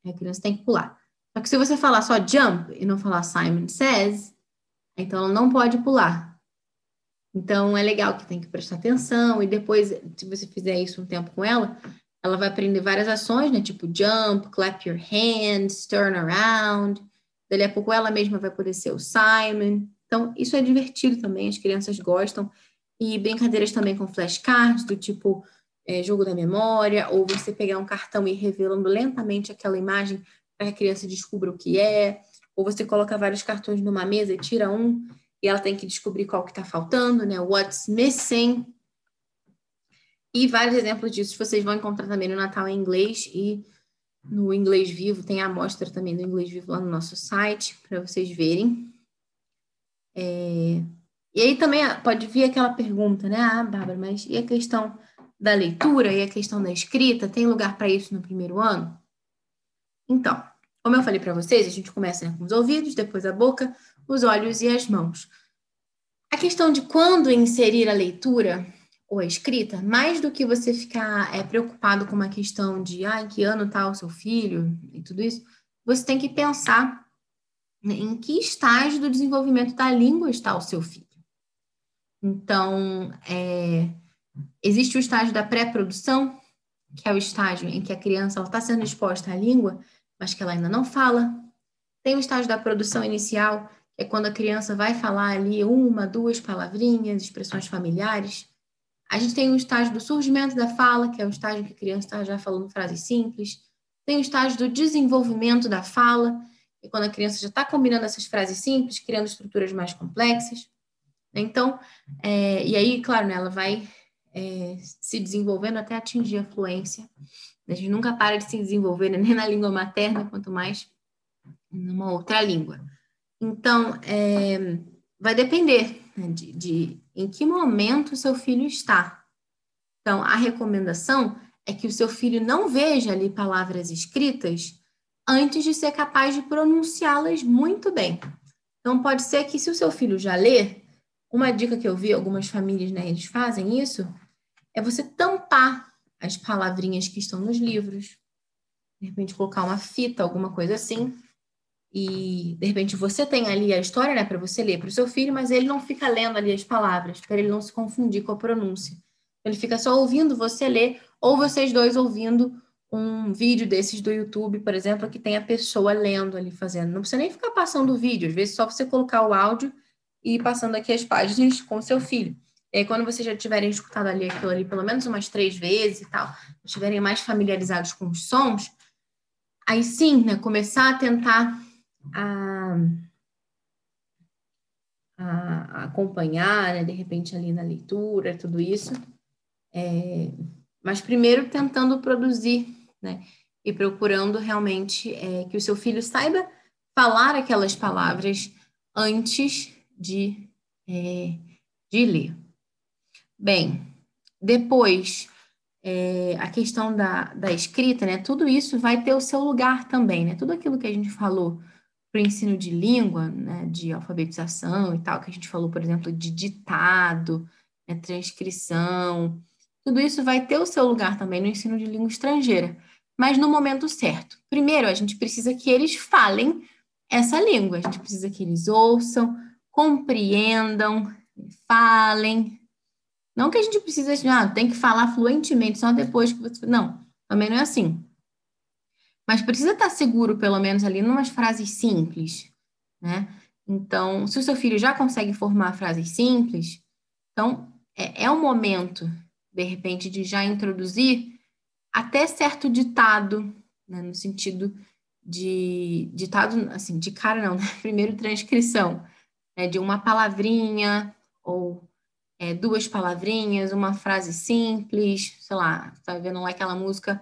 A criança tem que pular. Só que se você falar só jump e não falar Simon Says, então ela não pode pular. Então é legal que tem que prestar atenção e depois, se você fizer isso um tempo com ela, ela vai aprender várias ações, né? Tipo jump, clap your hands, turn around. Dali a pouco ela mesma vai poder ser o Simon. Então, isso é divertido também, as crianças gostam. E brincadeiras também com flashcards, do tipo é, jogo da memória, ou você pegar um cartão e ir revelando lentamente aquela imagem para que a criança descubra o que é, ou você coloca vários cartões numa mesa e tira um e ela tem que descobrir qual que está faltando, né? What's missing. E vários exemplos disso vocês vão encontrar também no Natal em inglês e no Inglês Vivo, tem a amostra também do Inglês Vivo lá no nosso site, para vocês verem. É... E aí também pode vir aquela pergunta, né? Ah, Bárbara, mas e a questão da leitura e a questão da escrita? Tem lugar para isso no primeiro ano? Então, como eu falei para vocês, a gente começa com os ouvidos, depois a boca, os olhos e as mãos. A questão de quando inserir a leitura ou a escrita, mais do que você ficar é, preocupado com uma questão de ah, em que ano está o seu filho e tudo isso, você tem que pensar né, em que estágio do desenvolvimento da língua está o seu filho. Então, é, existe o estágio da pré-produção, que é o estágio em que a criança está sendo exposta à língua, mas que ela ainda não fala. Tem o estágio da produção inicial, que é quando a criança vai falar ali uma, duas palavrinhas, expressões familiares. A gente tem o estágio do surgimento da fala, que é o estágio em que a criança está já falando frases simples. Tem o estágio do desenvolvimento da fala, que é quando a criança já está combinando essas frases simples, criando estruturas mais complexas. Então, é, e aí, claro, né, ela vai é, se desenvolvendo até atingir a fluência. A gente nunca para de se desenvolver, né? nem na língua materna, quanto mais numa outra língua. Então, é, vai depender né, de, de em que momento o seu filho está. Então, a recomendação é que o seu filho não veja ali palavras escritas antes de ser capaz de pronunciá-las muito bem. Então, pode ser que se o seu filho já lê, uma dica que eu vi, algumas famílias, né, eles fazem isso, é você tampar as palavrinhas que estão nos livros, de repente colocar uma fita, alguma coisa assim, e de repente você tem ali a história, né, para você ler para o seu filho, mas ele não fica lendo ali as palavras, para ele não se confundir com a pronúncia. Ele fica só ouvindo você ler, ou vocês dois ouvindo um vídeo desses do YouTube, por exemplo, que tem a pessoa lendo ali fazendo. Não precisa nem ficar passando o vídeo, às vezes só você colocar o áudio e passando aqui as páginas com seu filho. E aí, quando vocês já tiverem escutado ali aquilo ali pelo menos umas três vezes e tal, estiverem mais familiarizados com os sons, aí sim, né, começar a tentar a, a, acompanhar, né, de repente ali na leitura, tudo isso. É, mas primeiro tentando produzir, né, e procurando realmente é, que o seu filho saiba falar aquelas palavras antes de, é, de ler. Bem, depois, é, a questão da, da escrita, né? Tudo isso vai ter o seu lugar também, né? Tudo aquilo que a gente falou para o ensino de língua, né, de alfabetização e tal, que a gente falou, por exemplo, de ditado, né, transcrição, tudo isso vai ter o seu lugar também no ensino de língua estrangeira. mas no momento certo. Primeiro, a gente precisa que eles falem essa língua, a gente precisa que eles ouçam, compreendam, falem. Não que a gente precisa, ah, tem que falar fluentemente só depois que você. Não, também não é assim. Mas precisa estar seguro, pelo menos ali, em umas frases simples, né? Então, se o seu filho já consegue formar frases simples, então é, é o momento, de repente, de já introduzir até certo ditado, né? no sentido de ditado, assim, de cara não, né? primeiro transcrição, né? de uma palavrinha ou é, duas palavrinhas, uma frase simples, sei lá, tá vendo lá aquela música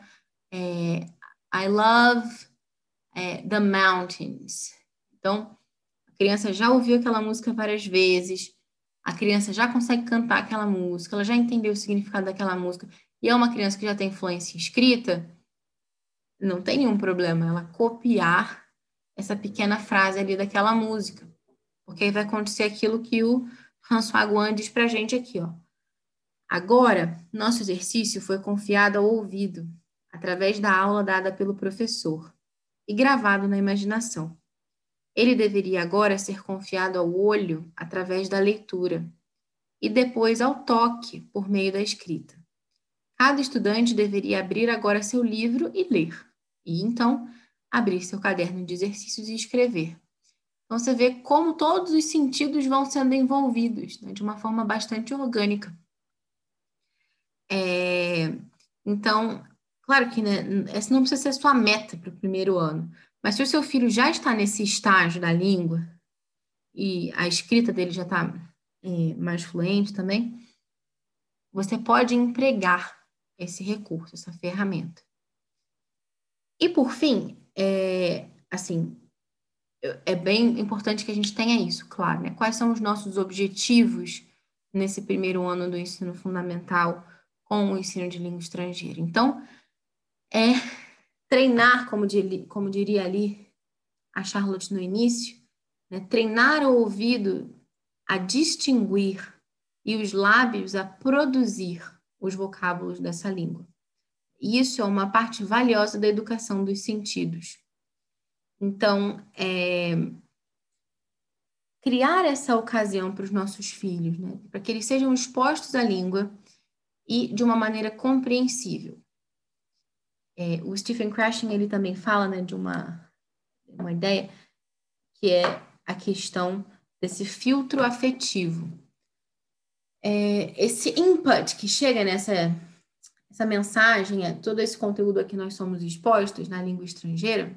é, I love é, the mountains. Então, a criança já ouviu aquela música várias vezes, a criança já consegue cantar aquela música, ela já entendeu o significado daquela música, e é uma criança que já tem fluência escrita, não tem nenhum problema ela copiar essa pequena frase ali daquela música, porque aí vai acontecer aquilo que o François Guan diz para a gente aqui, ó. Agora, nosso exercício foi confiado ao ouvido, através da aula dada pelo professor, e gravado na imaginação. Ele deveria agora ser confiado ao olho, através da leitura, e depois ao toque, por meio da escrita. Cada estudante deveria abrir agora seu livro e ler, e então abrir seu caderno de exercícios e escrever. Então, você vê como todos os sentidos vão sendo envolvidos né, de uma forma bastante orgânica. É, então, claro que né, essa não precisa ser sua meta para o primeiro ano, mas se o seu filho já está nesse estágio da língua e a escrita dele já está é, mais fluente também, você pode empregar esse recurso, essa ferramenta. E por fim, é, assim, é bem importante que a gente tenha isso, claro, né? Quais são os nossos objetivos nesse primeiro ano do ensino fundamental com o ensino de língua estrangeira? Então, é treinar, como, como diria ali a Charlotte no início, né? treinar o ouvido a distinguir e os lábios a produzir os vocábulos dessa língua. Isso é uma parte valiosa da educação dos sentidos. Então, é, criar essa ocasião para os nossos filhos, né? para que eles sejam expostos à língua e de uma maneira compreensível. É, o Stephen Krashen ele também fala né, de uma, uma ideia que é a questão desse filtro afetivo. É, esse input que chega nessa essa mensagem, é, todo esse conteúdo a que nós somos expostos na língua estrangeira,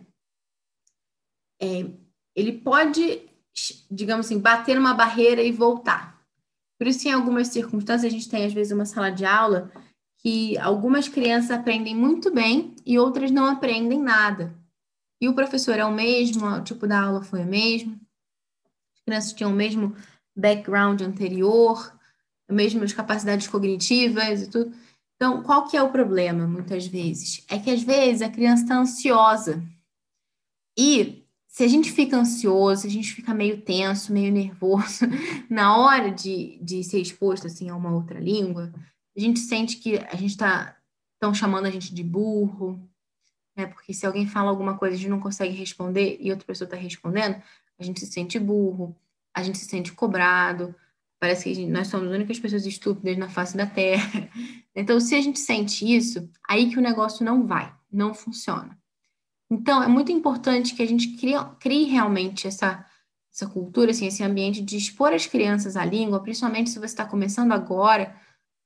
é, ele pode, digamos assim, bater uma barreira e voltar. Por isso, em algumas circunstâncias, a gente tem, às vezes, uma sala de aula que algumas crianças aprendem muito bem e outras não aprendem nada. E o professor é o mesmo, o tipo da aula foi o mesmo, as crianças tinham o mesmo background anterior, as mesmas capacidades cognitivas e tudo. Então, qual que é o problema, muitas vezes? É que, às vezes, a criança está ansiosa. E se a gente fica ansioso, se a gente fica meio tenso, meio nervoso, na hora de, de ser exposto assim, a uma outra língua, a gente sente que a gente está estão chamando a gente de burro, né? Porque se alguém fala alguma coisa e a gente não consegue responder e outra pessoa está respondendo, a gente se sente burro, a gente se sente cobrado, parece que gente, nós somos as únicas pessoas estúpidas na face da Terra. Então, se a gente sente isso, aí que o negócio não vai, não funciona. Então, é muito importante que a gente crie, crie realmente essa, essa cultura, assim, esse ambiente de expor as crianças à língua, principalmente se você está começando agora,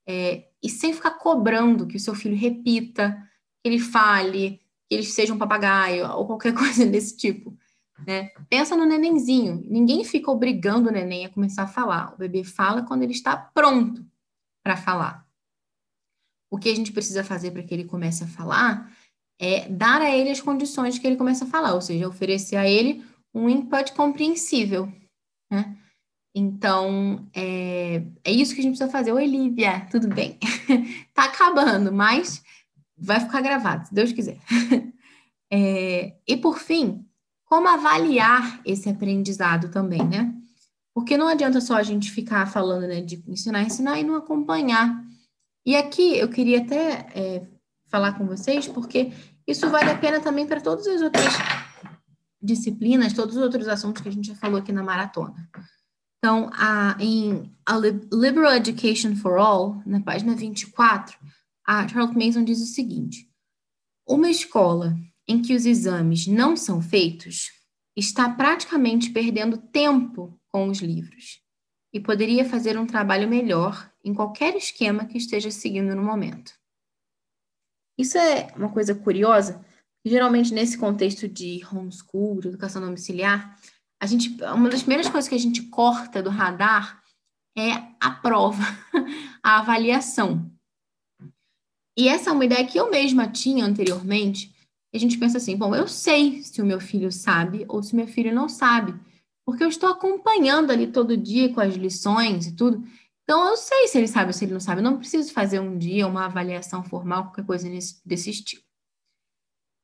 é, e sem ficar cobrando que o seu filho repita, que ele fale, que ele seja um papagaio ou qualquer coisa desse tipo. Né? Pensa no nenenzinho. Ninguém fica obrigando o neném a começar a falar. O bebê fala quando ele está pronto para falar. O que a gente precisa fazer para que ele comece a falar é dar a ele as condições que ele começa a falar, ou seja, oferecer a ele um input compreensível, né? Então, é, é isso que a gente precisa fazer. Oi, Lívia, tudo bem? tá acabando, mas vai ficar gravado, se Deus quiser. É, e, por fim, como avaliar esse aprendizado também, né? Porque não adianta só a gente ficar falando né, de ensinar, ensinar e não acompanhar. E aqui eu queria até é, falar com vocês, porque Isso vale a pena também para todas as outras disciplinas, todos os outros assuntos que a gente já falou aqui na maratona. Então, a, em a Liberal Education for All, na página 24, a Charlotte Mason diz o seguinte: uma escola em que os exames não são feitos está praticamente perdendo tempo com os livros e poderia fazer um trabalho melhor em qualquer esquema que esteja seguindo no momento. Isso é uma coisa curiosa, geralmente nesse contexto de homeschool, de educação domiciliar, a gente, uma das primeiras coisas que a gente corta do radar é a prova, a avaliação. E essa é uma ideia que eu mesma tinha anteriormente. A gente pensa assim: bom, eu sei se o meu filho sabe ou se o meu filho não sabe, porque eu estou acompanhando ali todo dia com as lições e tudo. Então, eu sei se ele sabe ou se ele não sabe. Eu não preciso fazer um dia uma avaliação formal, qualquer coisa nesse, desse estilo.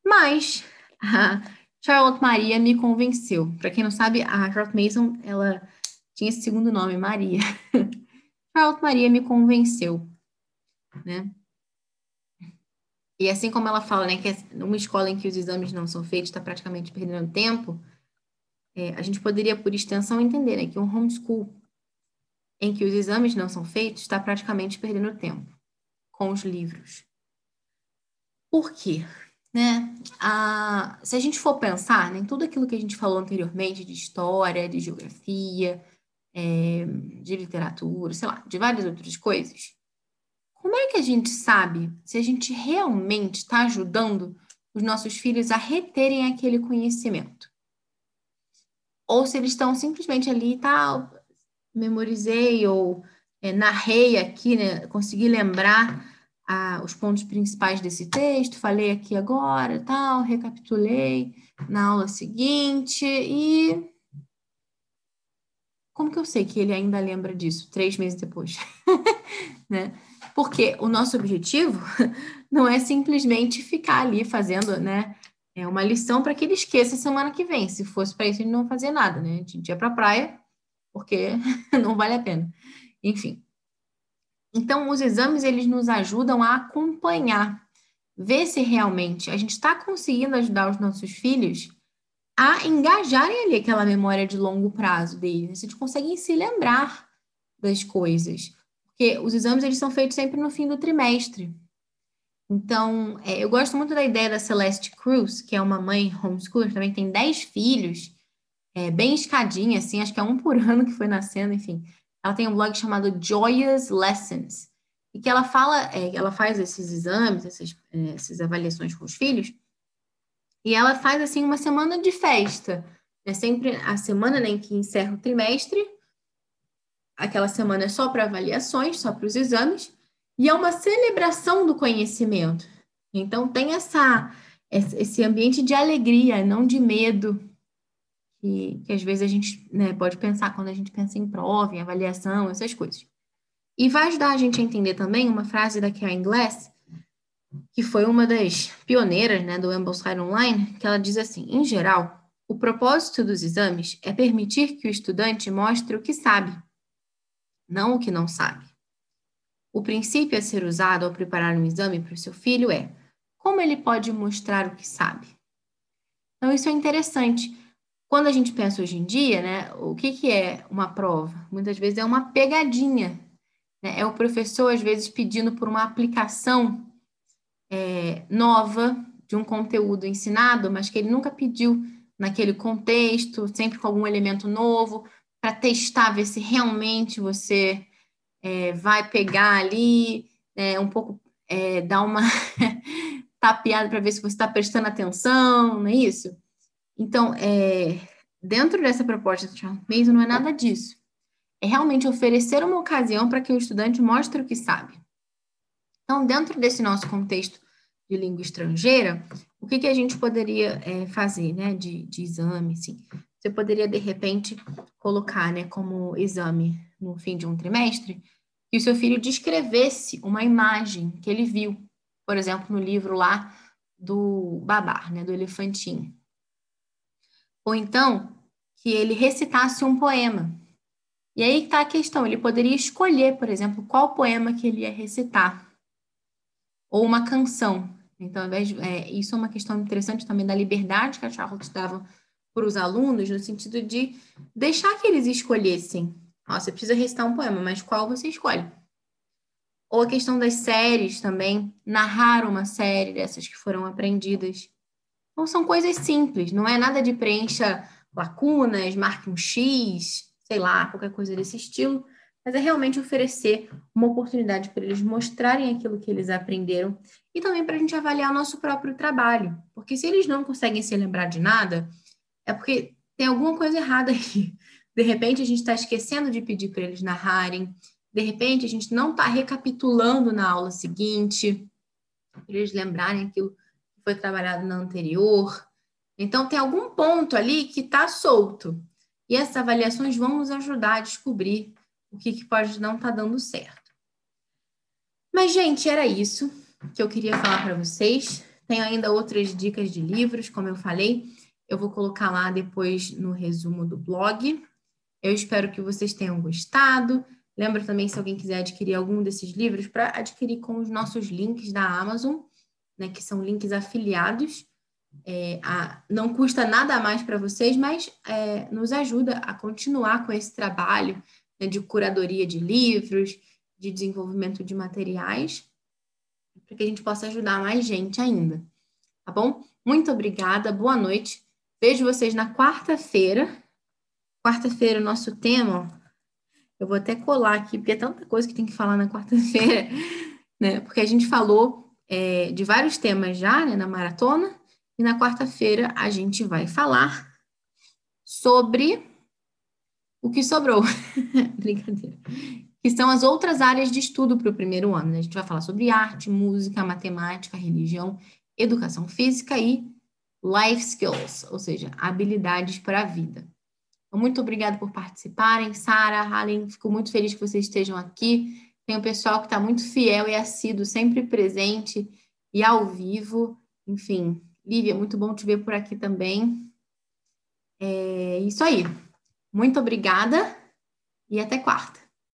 Mas a Charlotte Maria me convenceu. Para quem não sabe, a Charlotte Mason, ela tinha esse segundo nome, Maria. Charlotte Maria me convenceu, né? E assim como ela fala, né, que uma escola em que os exames não são feitos está praticamente perdendo tempo, é, a gente poderia, por extensão, entender né, que um homeschool em que os exames não são feitos está praticamente perdendo tempo com os livros. Por quê? Né? Se a gente for pensar né, em tudo aquilo que a gente falou anteriormente de história, de geografia, é, de literatura, sei lá, de várias outras coisas, como é que a gente sabe se a gente realmente está ajudando os nossos filhos a reterem aquele conhecimento? Ou se eles estão simplesmente ali, tá, memorizei ou é, narrei aqui, né, consegui lembrar os pontos principais desse texto, falei aqui agora, tal, recapitulei na aula seguinte e como que eu sei que ele ainda lembra disso três meses depois, né? Porque o nosso objetivo não é simplesmente ficar ali fazendo, né, é uma lição para que ele esqueça semana que vem. Se fosse para isso, ele não fazia nada, né? A gente ia para a praia, porque não vale a pena. Enfim, então, os exames, eles nos ajudam a acompanhar, ver se realmente a gente está conseguindo ajudar os nossos filhos a engajarem ali aquela memória de longo prazo deles. Se eles conseguem se lembrar das coisas. Porque os exames, eles são feitos sempre no fim do trimestre. Então, é, eu gosto muito da ideia da Celeste Cruz, que é uma mãe homeschooler, também tem 10 filhos, é, bem escadinha, assim, acho que é um por ano que foi nascendo, enfim. Ela tem um blog chamado Joyous Lessons, e que ela fala, é, ela faz esses exames, essas, é, essas avaliações com os filhos, e ela faz assim uma semana de festa. É sempre a semana né, em que encerra o trimestre. Aquela semana é só para avaliações, só para os exames, e é uma celebração do conhecimento. Então tem essa esse ambiente de alegria, não de medo, que, que às vezes a gente né, pode pensar quando a gente pensa em prova, em avaliação, essas coisas. E vai ajudar a gente a entender também uma frase da Karen Glass, que foi uma das pioneiras né, do Ambleside Online, que ela diz assim: em geral, o propósito dos exames é permitir que o estudante mostre o que sabe, não o que não sabe. O princípio a ser usado ao preparar um exame para o seu filho é como ele pode mostrar o que sabe. Então, isso é interessante, quando a gente pensa hoje em dia, né, o que, que é uma prova? Muitas vezes é uma pegadinha. Né? É o professor, às vezes, pedindo por uma aplicação é, nova de um conteúdo ensinado, mas que ele nunca pediu naquele contexto, sempre com algum elemento novo, para testar, ver se realmente você é, vai pegar ali, é, um pouco, é, dar uma tapeada para ver se você está prestando atenção, não é isso? Então, é, dentro dessa proposta do Charles Mason, não é nada disso. É realmente oferecer uma ocasião para que o estudante mostre o que sabe. Então, dentro desse nosso contexto de língua estrangeira, o que, que a gente poderia é, fazer, né, de, de exame, assim? Você poderia, de repente, colocar, né, como exame no fim de um trimestre, que o seu filho descrevesse uma imagem que ele viu, por exemplo, no livro lá do Babar, né, do elefantinho. Ou então, que ele recitasse um poema. E aí está a questão, ele poderia escolher, por exemplo, qual poema que ele ia recitar. Ou uma canção. Então, é, isso é uma questão interessante também da liberdade que a Charlotte dava para os alunos, no sentido de deixar que eles escolhessem. Ó, você precisa recitar um poema, mas qual você escolhe? Ou a questão das séries também, narrar uma série dessas que foram aprendidas. Então, são coisas simples, não é nada de preencha lacunas, marque um X, sei lá, qualquer coisa desse estilo, mas é realmente oferecer uma oportunidade para eles mostrarem aquilo que eles aprenderam e também para a gente avaliar o nosso próprio trabalho. Porque se eles não conseguem se lembrar de nada, é porque tem alguma coisa errada aí. De repente, a gente está esquecendo de pedir para eles narrarem, de repente, a gente não está recapitulando na aula seguinte, para eles lembrarem aquilo foi trabalhado na anterior. Então, tem algum ponto ali que está solto. E essas avaliações vão nos ajudar a descobrir o que, que pode não estar tá dando certo. Mas, gente, era isso que eu queria falar para vocês. Tenho ainda outras dicas de livros, como eu falei, eu vou colocar lá depois no resumo do blog. Eu espero que vocês tenham gostado. Lembra também, se alguém quiser adquirir algum desses livros, para adquirir com os nossos links da Amazon, né, que são links afiliados. É, a, não custa nada mais para vocês, mas é, nos ajuda a continuar com esse trabalho né, de curadoria de livros, de desenvolvimento de materiais, para que a gente possa ajudar mais gente ainda. Tá bom? Muito obrigada, boa noite. Vejo vocês na quarta-feira. Quarta-feira, o nosso tema. Eu vou até colar aqui, porque é tanta coisa que tem que falar na quarta-feira, né? Porque a gente falou é, de vários temas já né, na maratona, e na quarta-feira a gente vai falar sobre o que sobrou. Brincadeira. Que são as outras áreas de estudo para o primeiro ano. Né? A gente vai falar sobre arte, música, matemática, religião, educação física e life skills, ou seja, habilidades para a vida. Então, muito obrigada por participarem. Sara, Halen, fico muito feliz que vocês estejam aqui. Tem o pessoal que está muito fiel e assíduo, sempre presente e ao vivo. Enfim, Lívia, muito bom te ver por aqui também. É isso aí. Muito obrigada e até quarta.